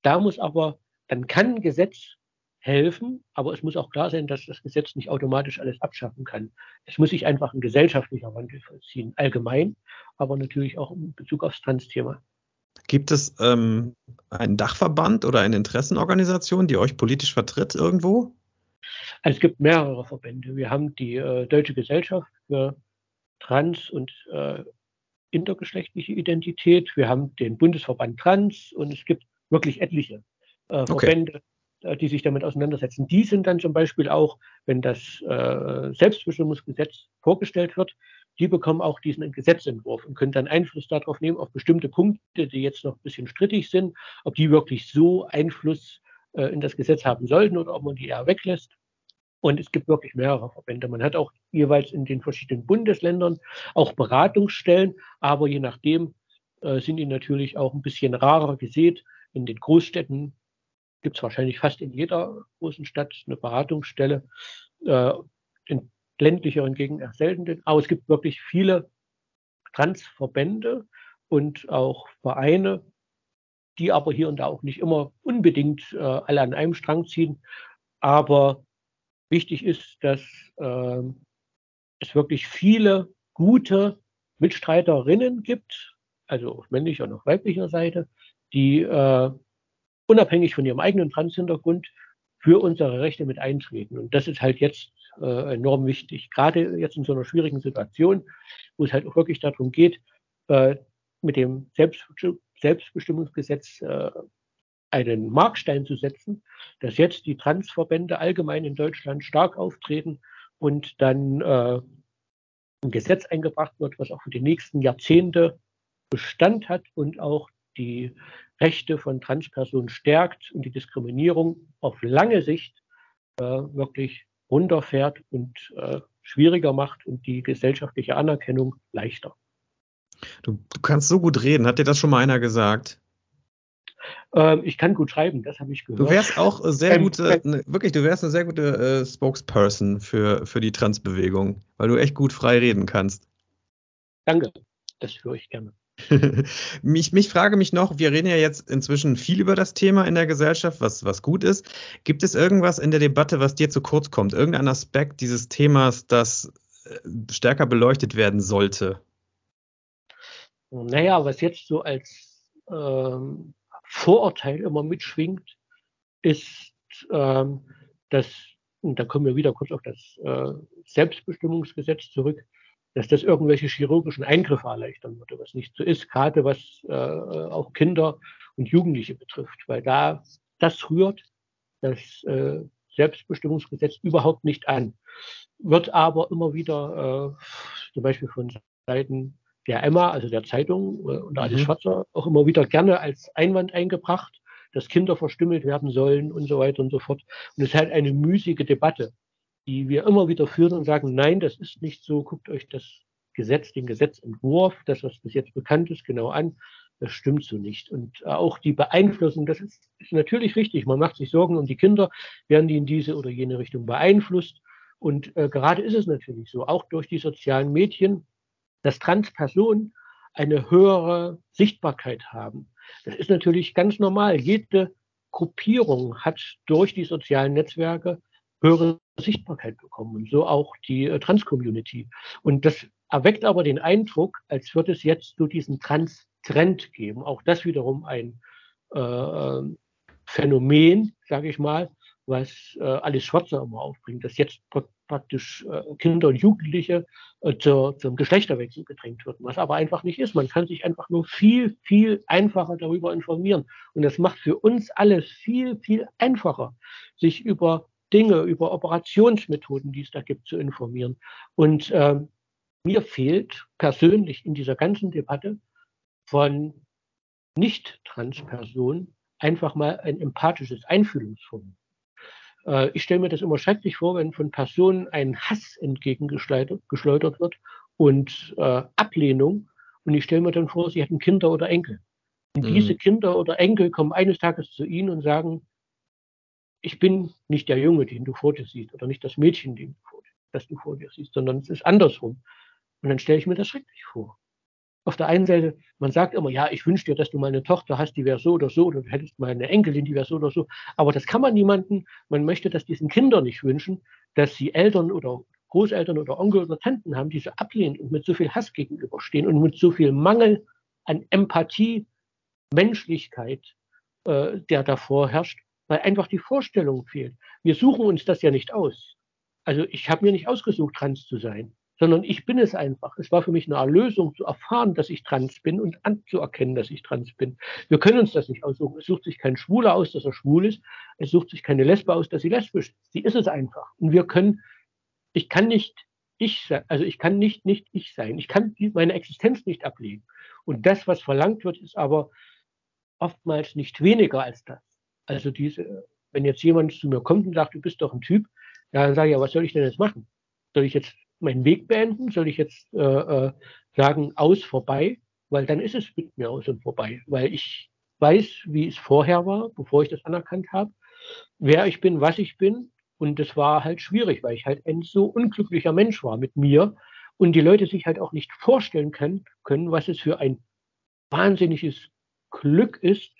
da muss aber, dann kann ein Gesetz helfen, aber es muss auch klar sein, dass das Gesetz nicht automatisch alles abschaffen kann. Es muss sich einfach ein gesellschaftlicher Wandel vollziehen, allgemein, aber natürlich auch in Bezug aufs Trans-Thema. Gibt es ähm, einen Dachverband oder eine Interessenorganisation, die euch politisch vertritt irgendwo? Also es gibt mehrere Verbände. Wir haben die äh, Deutsche Gesellschaft für Trans- und äh, intergeschlechtliche Identität. Wir haben den Bundesverband Trans und es gibt wirklich etliche äh, Verbände, okay. Äh, die sich damit auseinandersetzen. Die sind dann zum Beispiel auch, wenn das äh, Selbstbestimmungsgesetz vorgestellt wird, die bekommen auch diesen Gesetzentwurf und können dann Einfluss darauf nehmen, auf bestimmte Punkte, die jetzt noch ein bisschen strittig sind, ob die wirklich so Einfluss äh, in das Gesetz haben sollten oder ob man die eher weglässt. Und es gibt wirklich mehrere Verbände. Man hat auch jeweils in den verschiedenen Bundesländern auch Beratungsstellen, aber je nachdem äh, sind die natürlich auch ein bisschen rarer gesät. In den Großstädten gibt es wahrscheinlich fast in jeder großen Stadt eine Beratungsstelle. Äh, in ländlicheren Gegenden eher selten. Aber es gibt wirklich viele Transverbände und auch Vereine, die aber hier und da auch nicht immer unbedingt äh, alle an einem Strang ziehen. Aber Wichtig ist, dass äh, es wirklich viele gute Mitstreiterinnen gibt, also auf männlicher und auf weiblicher Seite, die äh, unabhängig von ihrem eigenen Trans-Hintergrund für unsere Rechte mit eintreten. Und das ist halt jetzt äh, enorm wichtig. Gerade jetzt in so einer schwierigen Situation, wo es halt auch wirklich darum geht, äh, mit dem Selbstbestimmungsgesetz äh, einen Markstein zu setzen, dass jetzt die Transverbände allgemein in Deutschland stark auftreten und dann äh, ein Gesetz eingebracht wird, was auch für die nächsten Jahrzehnte Bestand hat und auch die Rechte von Transpersonen stärkt und die Diskriminierung auf lange Sicht äh, wirklich runterfährt und äh, schwieriger macht und die gesellschaftliche Anerkennung leichter. Du, du kannst so gut reden. Hat dir das schon mal einer gesagt? Ähm, ich kann gut schreiben, das habe ich gehört. Du wärst auch sehr ähm, gute, ne, wirklich, du wärst eine sehr gute äh, Spokesperson für, für die Transbewegung, weil du echt gut frei reden kannst. Danke, das höre ich gerne. mich, mich frage mich noch, wir reden ja jetzt inzwischen viel über das Thema in der Gesellschaft, was, was gut ist. Gibt es irgendwas in der Debatte, was dir zu kurz kommt? Irgendein Aspekt dieses Themas, das äh, stärker beleuchtet werden sollte? Naja, was jetzt so als ähm, Vorurteil immer mitschwingt, ist, ähm, dass, und da kommen wir wieder kurz auf das äh, Selbstbestimmungsgesetz zurück, dass das irgendwelche chirurgischen Eingriffe erleichtern würde, was nicht so ist, gerade was äh, auch Kinder und Jugendliche betrifft, weil da das rührt das äh, Selbstbestimmungsgesetz überhaupt nicht an, wird aber immer wieder äh, zum Beispiel von Seiten der Emma, also der Zeitung äh, und Alice mhm. Schwarzer, auch immer wieder gerne als Einwand eingebracht, dass Kinder verstümmelt werden sollen und so weiter und so fort. Und es ist halt eine müßige Debatte, die wir immer wieder führen und sagen, nein, das ist nicht so, guckt euch das Gesetz, den Gesetzentwurf, das, was bis jetzt bekannt ist, genau an. Das stimmt so nicht. Und auch die Beeinflussung, das ist, ist natürlich richtig. Man macht sich Sorgen um die Kinder, werden die in diese oder jene Richtung beeinflusst. Und äh, gerade ist es natürlich so, auch durch die sozialen Medien, dass Transpersonen eine höhere Sichtbarkeit haben. Das ist natürlich ganz normal. Jede Gruppierung hat durch die sozialen Netzwerke höhere Sichtbarkeit bekommen und so auch die äh, Trans-Community. Und das erweckt aber den Eindruck, als würde es jetzt so diesen Trans-Trend geben. Auch das wiederum ein äh, ähm, Phänomen, sage ich mal, was äh, alles Schwarze immer aufbringt, dass jetzt praktisch äh, Kinder und Jugendliche äh, zur, zum Geschlechterwechsel gedrängt wird, was aber einfach nicht ist. Man kann sich einfach nur viel, viel einfacher darüber informieren. Und das macht für uns alles viel, viel einfacher, sich über Dinge, über Operationsmethoden, die es da gibt, zu informieren. Und ähm, mir fehlt persönlich in dieser ganzen Debatte von Nicht-Trans-Personen einfach mal ein empathisches Einfühlungsvermögen. Äh, ich stelle mir das immer schrecklich vor, wenn von Personen ein Hass entgegengeschleudert wird und äh, Ablehnung. Und ich stelle mir dann vor, sie hätten Kinder oder Enkel. Und mhm. diese Kinder oder Enkel kommen eines Tages zu ihnen und sagen, ich bin nicht der Junge, den du vor dir siehst, oder nicht das Mädchen, den du vor das du vor dir siehst, sondern es ist andersrum. Und dann stelle ich mir das schrecklich vor auf der einen Seite, man sagt immer, ja, ich wünsche dir, dass du mal eine Tochter hast, die wäre so oder so, oder du hättest mal eine Enkelin, die wäre so oder so. Aber das kann man niemanden. Man möchte das diesen Kindern nicht wünschen, dass sie Eltern oder Großeltern oder Onkel oder Tanten haben, die so ablehnen und mit so viel Hass gegenüberstehen und mit so viel Mangel an Empathie, Menschlichkeit, äh, der davor herrscht, weil einfach die Vorstellung fehlt. Wir suchen uns das ja nicht aus. Also ich habe mir nicht ausgesucht, trans zu sein sondern ich bin es einfach. Es war für mich eine Erlösung zu erfahren, dass ich trans bin und anzuerkennen, dass ich trans bin. Wir können uns das nicht aussuchen. Es sucht sich kein Schwuler aus, dass er schwul ist. Es sucht sich keine Lesbe aus, dass sie lesbisch ist. Sie ist es einfach. Und wir können, ich kann nicht ich sein, also ich kann nicht nicht ich sein. Ich kann meine Existenz nicht ablegen. Und das, was verlangt wird, ist aber oftmals nicht weniger als das. Also diese, wenn jetzt jemand zu mir kommt und sagt, du bist doch ein Typ, ja, dann sage ich, ja, was soll ich denn jetzt machen? Soll ich jetzt meinen Weg beenden? Soll ich jetzt äh, äh, sagen, aus, vorbei? Weil dann ist es mit mir aus und vorbei. Weil ich weiß, wie es vorher war, bevor ich das anerkannt habe, wer ich bin, was ich bin. Und das war halt schwierig, weil ich halt ein so unglücklicher Mensch war mit mir und die Leute sich halt auch nicht vorstellen können, können was es für ein wahnsinniges Glück ist,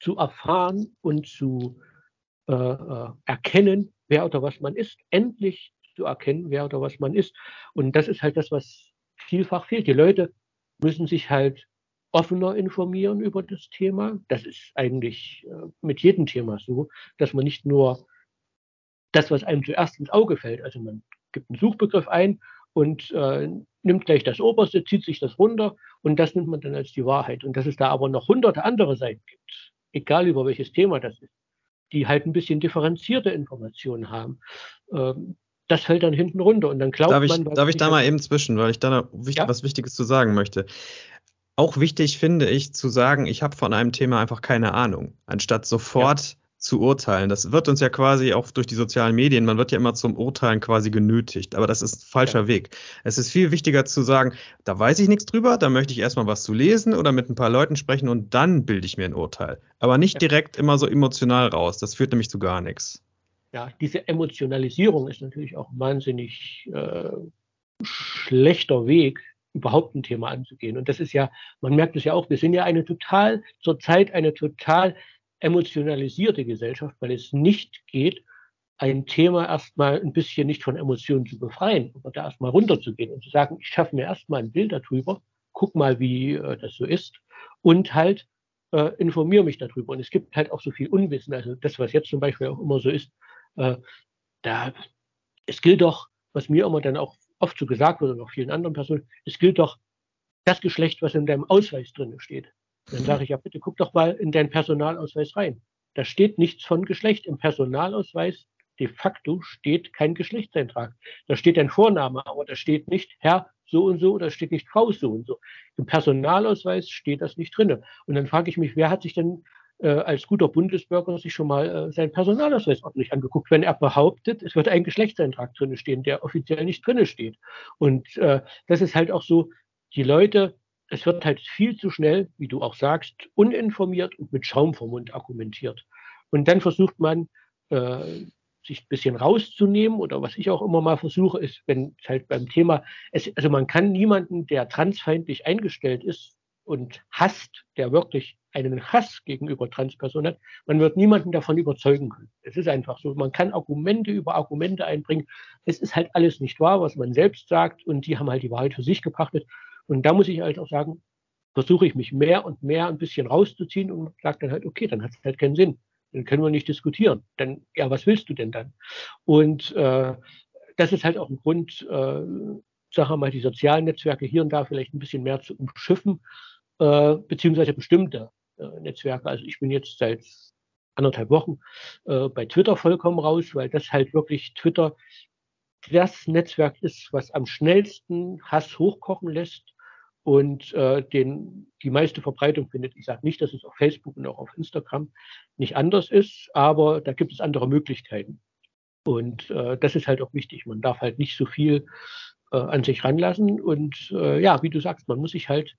zu erfahren und zu äh, äh erkennen, wer oder was man ist, endlich zu erkennen, wer oder was man ist. Und das ist halt das, was vielfach fehlt. Die Leute müssen sich halt offener informieren über das Thema. Das ist eigentlich äh, mit jedem Thema so, dass man nicht nur das, was einem zuerst ins Auge fällt, also man gibt einen Suchbegriff ein und äh, nimmt gleich das Oberste, zieht sich das runter und das nimmt man dann als die Wahrheit. Und dass es da aber noch hunderte andere Seiten gibt, egal über welches Thema das ist, die halt ein bisschen differenzierte Informationen haben. Ähm, das fällt dann hinten runter und dann glaubt darf man. Ich, darf ich da mal eben zwischen, weil ich da wichtig, ja? was Wichtiges zu sagen möchte. Auch wichtig finde ich zu sagen, ich habe von einem Thema einfach keine Ahnung, anstatt sofort ja. Zu urteilen. Das wird uns ja quasi auch durch die sozialen Medien, man wird ja immer zum Urteilen quasi genötigt, aber das ist ein falscher ja. Weg. Es ist viel wichtiger zu sagen, da weiß ich nichts drüber, da möchte ich erstmal was zu lesen oder mit ein paar Leuten sprechen und dann bilde ich mir ein Urteil. Aber nicht direkt immer so emotional raus, das führt nämlich zu gar nichts ja, diese Emotionalisierung ist natürlich auch wahnsinnig äh, schlechter Weg, überhaupt ein Thema anzugehen. Und das ist ja, man merkt es ja auch, wir sind ja eine total, zurzeit eine total emotionalisierte Gesellschaft, weil es nicht geht, ein Thema erstmal ein bisschen nicht von Emotionen zu befreien, aber da erstmal runterzugehen und zu sagen, ich schaffe mir erstmal ein Bild darüber, guck mal, wie äh, das so ist und halt äh, informiere mich darüber. Und es gibt halt auch so viel Unwissen. Also das, was jetzt zum Beispiel auch immer so ist, äh, da, es gilt doch, was mir immer dann auch oft so gesagt wird und auch vielen anderen Personen, es gilt doch das Geschlecht, was in deinem Ausweis drin steht. Dann sage ich ja, bitte guck doch mal in deinen Personalausweis rein. Da steht nichts von Geschlecht. Im Personalausweis de facto steht kein Geschlechtseintrag. Da steht ein Vorname, aber da steht nicht Herr so und so oder steht nicht Frau so und so. Im Personalausweis steht das nicht drin. Und dann frage ich mich, wer hat sich denn äh, als guter Bundesbürger sich schon mal äh, seinen Personalausweis ordentlich angeguckt, wenn er behauptet, es wird ein Geschlechtseintrag drinne stehen, der offiziell nicht drinne steht. Und äh, das ist halt auch so, die Leute, es wird halt viel zu schnell, wie du auch sagst, uninformiert und mit Schaum vom Mund argumentiert. Und dann versucht man, äh, sich ein bisschen rauszunehmen oder was ich auch immer mal versuche, ist, wenn es halt beim Thema, es, also man kann niemanden, der transfeindlich eingestellt ist, und hasst, der wirklich einen Hass gegenüber Transpersonen hat, man wird niemanden davon überzeugen können. Es ist einfach so. Man kann Argumente über Argumente einbringen. Es ist halt alles nicht wahr, was man selbst sagt und die haben halt die Wahrheit für sich gepachtet. Und da muss ich halt auch sagen, versuche ich mich mehr und mehr ein bisschen rauszuziehen und sage dann halt, okay, dann hat es halt keinen Sinn. Dann können wir nicht diskutieren. Dann, ja, was willst du denn dann? Und äh, das ist halt auch ein Grund, äh, sagen wir mal, die sozialen Netzwerke hier und da vielleicht ein bisschen mehr zu umschiffen, äh, beziehungsweise bestimmte äh, Netzwerke. Also ich bin jetzt seit anderthalb Wochen äh, bei Twitter vollkommen raus, weil das halt wirklich Twitter das Netzwerk ist, was am schnellsten Hass hochkochen lässt und äh, den, die meiste Verbreitung findet. Ich sage nicht, dass es auf Facebook und auch auf Instagram nicht anders ist, aber da gibt es andere Möglichkeiten. Und äh, das ist halt auch wichtig. Man darf halt nicht so viel äh, an sich ranlassen. Und äh, ja, wie du sagst, man muss sich halt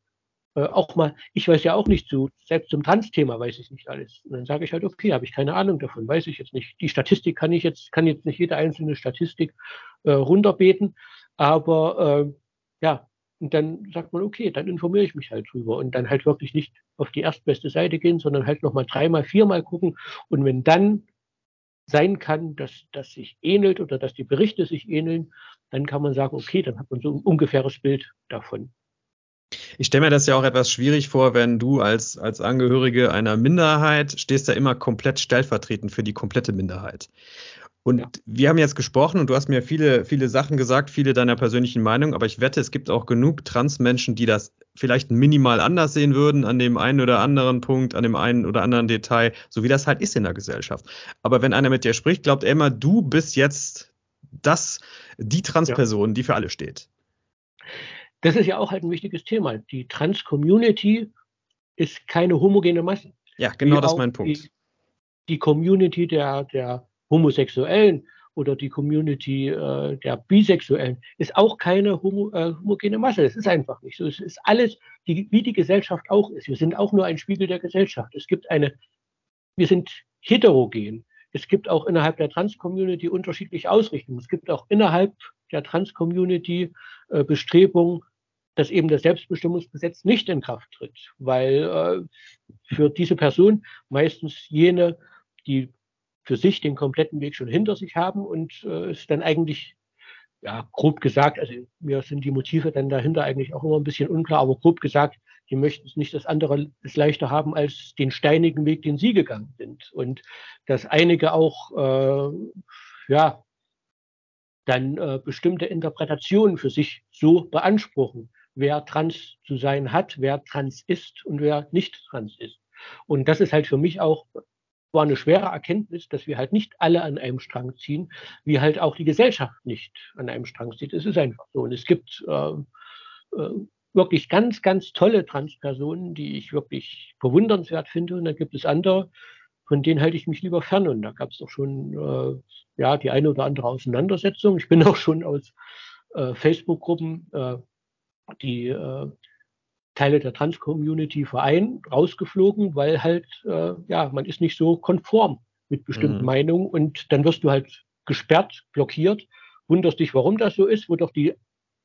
äh, auch mal, ich weiß ja auch nicht zu, selbst zum Trans-Thema weiß ich nicht alles. Und dann sage ich halt, okay, habe ich keine Ahnung davon, weiß ich jetzt nicht. Die Statistik kann ich jetzt, kann jetzt nicht jede einzelne Statistik äh, runterbeten, aber äh, ja, und dann sagt man, okay, dann informiere ich mich halt drüber und dann halt wirklich nicht auf die erstbeste Seite gehen, sondern halt nochmal dreimal, viermal gucken. Und wenn dann sein kann, dass das sich ähnelt oder dass die Berichte sich ähneln, dann kann man sagen, okay, dann hat man so ein ungefähres Bild davon. Ich stelle mir das ja auch etwas schwierig vor, wenn du als, als Angehörige einer Minderheit stehst da immer komplett stellvertretend für die komplette Minderheit. Und ja. wir haben jetzt gesprochen und du hast mir viele, viele Sachen gesagt, viele deiner persönlichen Meinungen, aber ich wette, es gibt auch genug Transmenschen, die das vielleicht minimal anders sehen würden an dem einen oder anderen Punkt, an dem einen oder anderen Detail, so wie das halt ist in der Gesellschaft. Aber wenn einer mit dir spricht, glaubt er immer, du bist jetzt das, die Transperson, ja. die für alle steht. Das ist ja auch halt ein wichtiges Thema. Die Trans-Community ist keine homogene Masse. Ja, genau das ist mein Punkt. Die, die Community der, der Homosexuellen oder die Community äh, der Bisexuellen ist auch keine homo, äh, homogene Masse. Es ist einfach nicht so. Es ist alles, die, wie die Gesellschaft auch ist. Wir sind auch nur ein Spiegel der Gesellschaft. Es gibt eine, wir sind heterogen. Es gibt auch innerhalb der Trans-Community unterschiedliche Ausrichtungen. Es gibt auch innerhalb der Trans-Community äh, Bestrebungen, dass eben das Selbstbestimmungsgesetz nicht in Kraft tritt, weil äh, für diese Person meistens jene, die für sich den kompletten Weg schon hinter sich haben und äh, ist dann eigentlich, ja, grob gesagt, also mir sind die Motive dann dahinter eigentlich auch immer ein bisschen unklar, aber grob gesagt, die möchten es nicht, dass andere es leichter haben als den steinigen Weg, den sie gegangen sind. Und dass einige auch, äh, ja, dann äh, bestimmte Interpretationen für sich so beanspruchen, wer trans zu sein hat, wer trans ist und wer nicht trans ist. Und das ist halt für mich auch war eine schwere Erkenntnis, dass wir halt nicht alle an einem Strang ziehen, wie halt auch die Gesellschaft nicht an einem Strang zieht. Es ist einfach so. Und es gibt äh, äh, wirklich ganz, ganz tolle Transpersonen, die ich wirklich bewundernswert finde. Und dann gibt es andere, von denen halte ich mich lieber fern. Und da gab es auch schon äh, ja die eine oder andere Auseinandersetzung. Ich bin auch schon aus äh, Facebook-Gruppen, äh, die Teile der Trans-Community verein rausgeflogen, weil halt, äh, ja, man ist nicht so konform mit bestimmten mhm. Meinungen und dann wirst du halt gesperrt, blockiert, wunderst dich, warum das so ist, wo doch die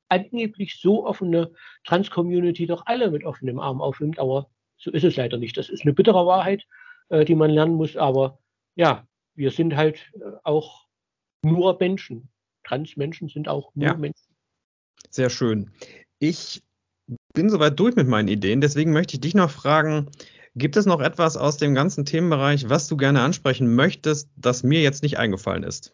angeblich so offene Trans-Community doch alle mit offenem Arm aufnimmt, aber so ist es leider nicht. Das ist eine bittere Wahrheit, äh, die man lernen muss, aber ja, wir sind halt äh, auch nur Menschen. Trans-Menschen sind auch nur ja. Menschen. Sehr schön. Ich bin soweit durch mit meinen Ideen. Deswegen möchte ich dich noch fragen, gibt es noch etwas aus dem ganzen Themenbereich, was du gerne ansprechen möchtest, das mir jetzt nicht eingefallen ist?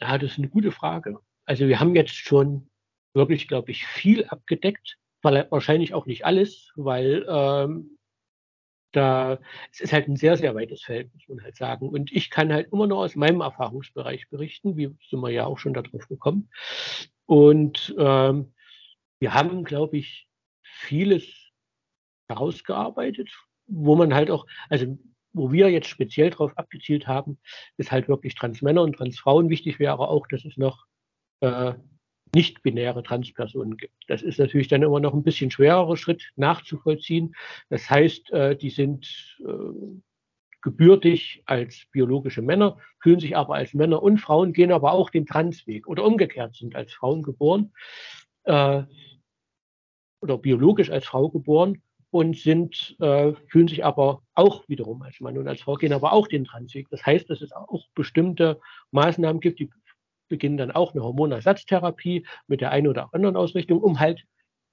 Ja, das ist eine gute Frage. Also wir haben jetzt schon wirklich, glaube ich, viel abgedeckt, wahrscheinlich auch nicht alles, weil ähm, da es ist halt ein sehr, sehr weites Feld, muss man halt sagen. Und ich kann halt immer nur aus meinem Erfahrungsbereich berichten, wie sind wir ja auch schon darauf gekommen. Und ähm, wir haben, glaube ich, vieles herausgearbeitet, wo man halt auch, also wo wir jetzt speziell darauf abgezielt haben, ist halt wirklich Transmänner und Transfrauen. Wichtig wäre auch, dass es noch äh, nicht-binäre Transpersonen gibt. Das ist natürlich dann immer noch ein bisschen schwererer Schritt nachzuvollziehen. Das heißt, äh, die sind äh, gebürtig als biologische Männer, fühlen sich aber als Männer und Frauen, gehen aber auch den Transweg oder umgekehrt sind als Frauen geboren. Äh, oder biologisch als Frau geboren und sind, äh, fühlen sich aber auch wiederum als Mann und als Frau, gehen aber auch den Transweg. Das heißt, dass es auch bestimmte Maßnahmen gibt, die beginnen dann auch eine Hormonersatztherapie mit der einen oder anderen Ausrichtung, um halt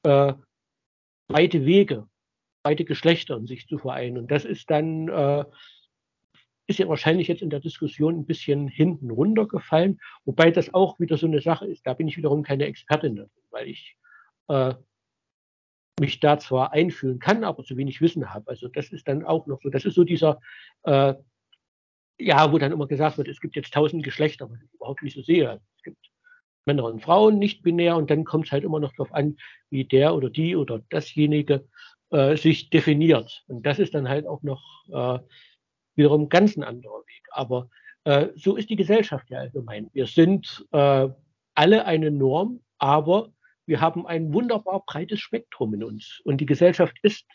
äh, beide Wege, beide Geschlechter in sich zu vereinen. Und das ist dann, äh, ist ja wahrscheinlich jetzt in der Diskussion ein bisschen hinten runtergefallen, wobei das auch wieder so eine Sache ist. Da bin ich wiederum keine Expertin, weil ich äh, mich da zwar einfühlen kann, aber zu wenig Wissen habe. Also das ist dann auch noch so, das ist so dieser, äh, ja, wo dann immer gesagt wird, es gibt jetzt tausend Geschlechter, was ich überhaupt nicht so sehe. Es gibt Männer und Frauen, nicht binär, und dann kommt es halt immer noch darauf an, wie der oder die oder dasjenige äh, sich definiert. Und das ist dann halt auch noch äh, wiederum ganz ein anderer Weg. Aber äh, so ist die Gesellschaft ja allgemein. Wir sind äh, alle eine Norm, aber wir haben ein wunderbar breites Spektrum in uns. Und die Gesellschaft ist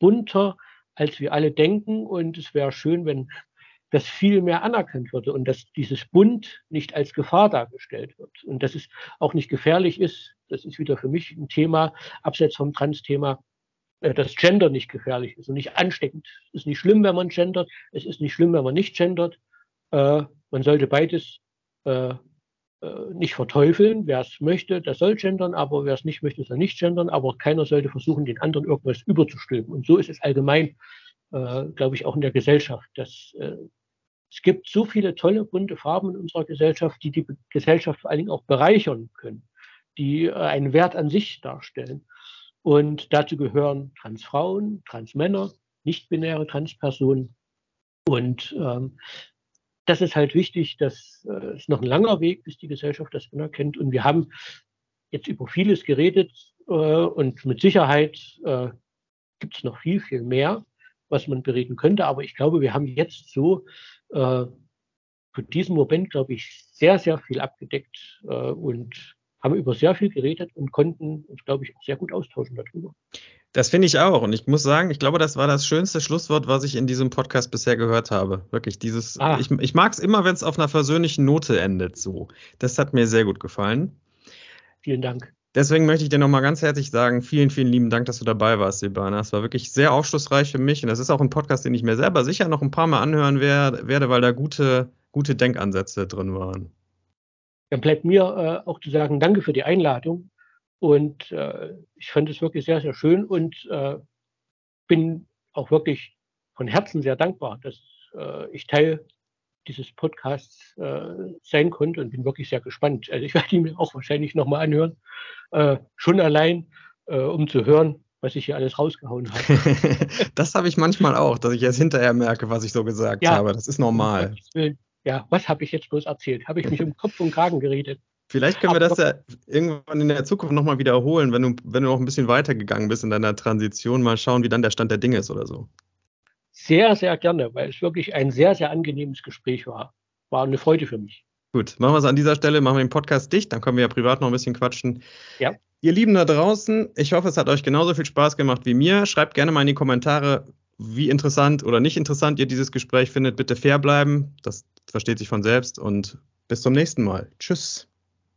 bunter, als wir alle denken. Und es wäre schön, wenn das viel mehr anerkannt würde und dass dieses Bunt nicht als Gefahr dargestellt wird. Und dass es auch nicht gefährlich ist, das ist wieder für mich ein Thema, abseits vom Trans-Thema, äh, dass Gender nicht gefährlich ist und nicht ansteckend. Es ist nicht schlimm, wenn man gendert. Es ist nicht schlimm, wenn man nicht gendert. Äh, man sollte beides äh, nicht verteufeln. Wer es möchte, der soll gendern, aber wer es nicht möchte, soll nicht gendern. Aber keiner sollte versuchen, den anderen irgendwas überzustülpen. Und so ist es allgemein, äh, glaube ich, auch in der Gesellschaft. Dass, äh, es gibt so viele tolle, bunte Farben in unserer Gesellschaft, die die Gesellschaft vor allen Dingen auch bereichern können, die äh, einen Wert an sich darstellen. Und dazu gehören Transfrauen, Transmänner, nicht-binäre Transpersonen. Und ähm, das ist halt wichtig, dass äh, es noch ein langer Weg, bis die Gesellschaft das anerkennt. Und wir haben jetzt über vieles geredet äh, und mit Sicherheit äh, gibt es noch viel, viel mehr, was man bereden könnte. Aber ich glaube, wir haben jetzt so äh, für diesen Moment, glaube ich, sehr, sehr viel abgedeckt äh, und haben über sehr viel geredet und konnten uns, glaube ich, auch sehr gut austauschen darüber. Das finde ich auch. Und ich muss sagen, ich glaube, das war das schönste Schlusswort, was ich in diesem Podcast bisher gehört habe. Wirklich dieses, ah. ich, ich mag es immer, wenn es auf einer versöhnlichen Note endet. So. Das hat mir sehr gut gefallen. Vielen Dank. Deswegen möchte ich dir nochmal ganz herzlich sagen, vielen, vielen lieben Dank, dass du dabei warst, Silvana. Es war wirklich sehr aufschlussreich für mich und das ist auch ein Podcast, den ich mir selber sicher noch ein paar Mal anhören werde, weil da gute, gute Denkansätze drin waren. Dann bleibt mir äh, auch zu sagen, danke für die Einladung. Und äh, ich fand es wirklich sehr, sehr schön und äh, bin auch wirklich von Herzen sehr dankbar, dass äh, ich Teil dieses Podcasts äh, sein konnte und bin wirklich sehr gespannt. Also ich werde ihn mir auch wahrscheinlich nochmal anhören, äh, schon allein, äh, um zu hören, was ich hier alles rausgehauen habe. das habe ich manchmal auch, dass ich erst hinterher merke, was ich so gesagt ja, habe. Das ist normal. Ja, was habe ich jetzt bloß erzählt? Habe ich mich um Kopf und Kragen geredet? Vielleicht können wir das ja irgendwann in der Zukunft nochmal wiederholen, wenn du, wenn du noch ein bisschen weitergegangen bist in deiner Transition, mal schauen, wie dann der Stand der Dinge ist oder so. Sehr, sehr gerne, weil es wirklich ein sehr, sehr angenehmes Gespräch war. War eine Freude für mich. Gut, machen wir es an dieser Stelle, machen wir den Podcast dicht, dann können wir ja privat noch ein bisschen quatschen. Ja. Ihr Lieben da draußen, ich hoffe, es hat euch genauso viel Spaß gemacht wie mir. Schreibt gerne mal in die Kommentare, wie interessant oder nicht interessant ihr dieses Gespräch findet. Bitte fair bleiben, das versteht sich von selbst und bis zum nächsten Mal. Tschüss.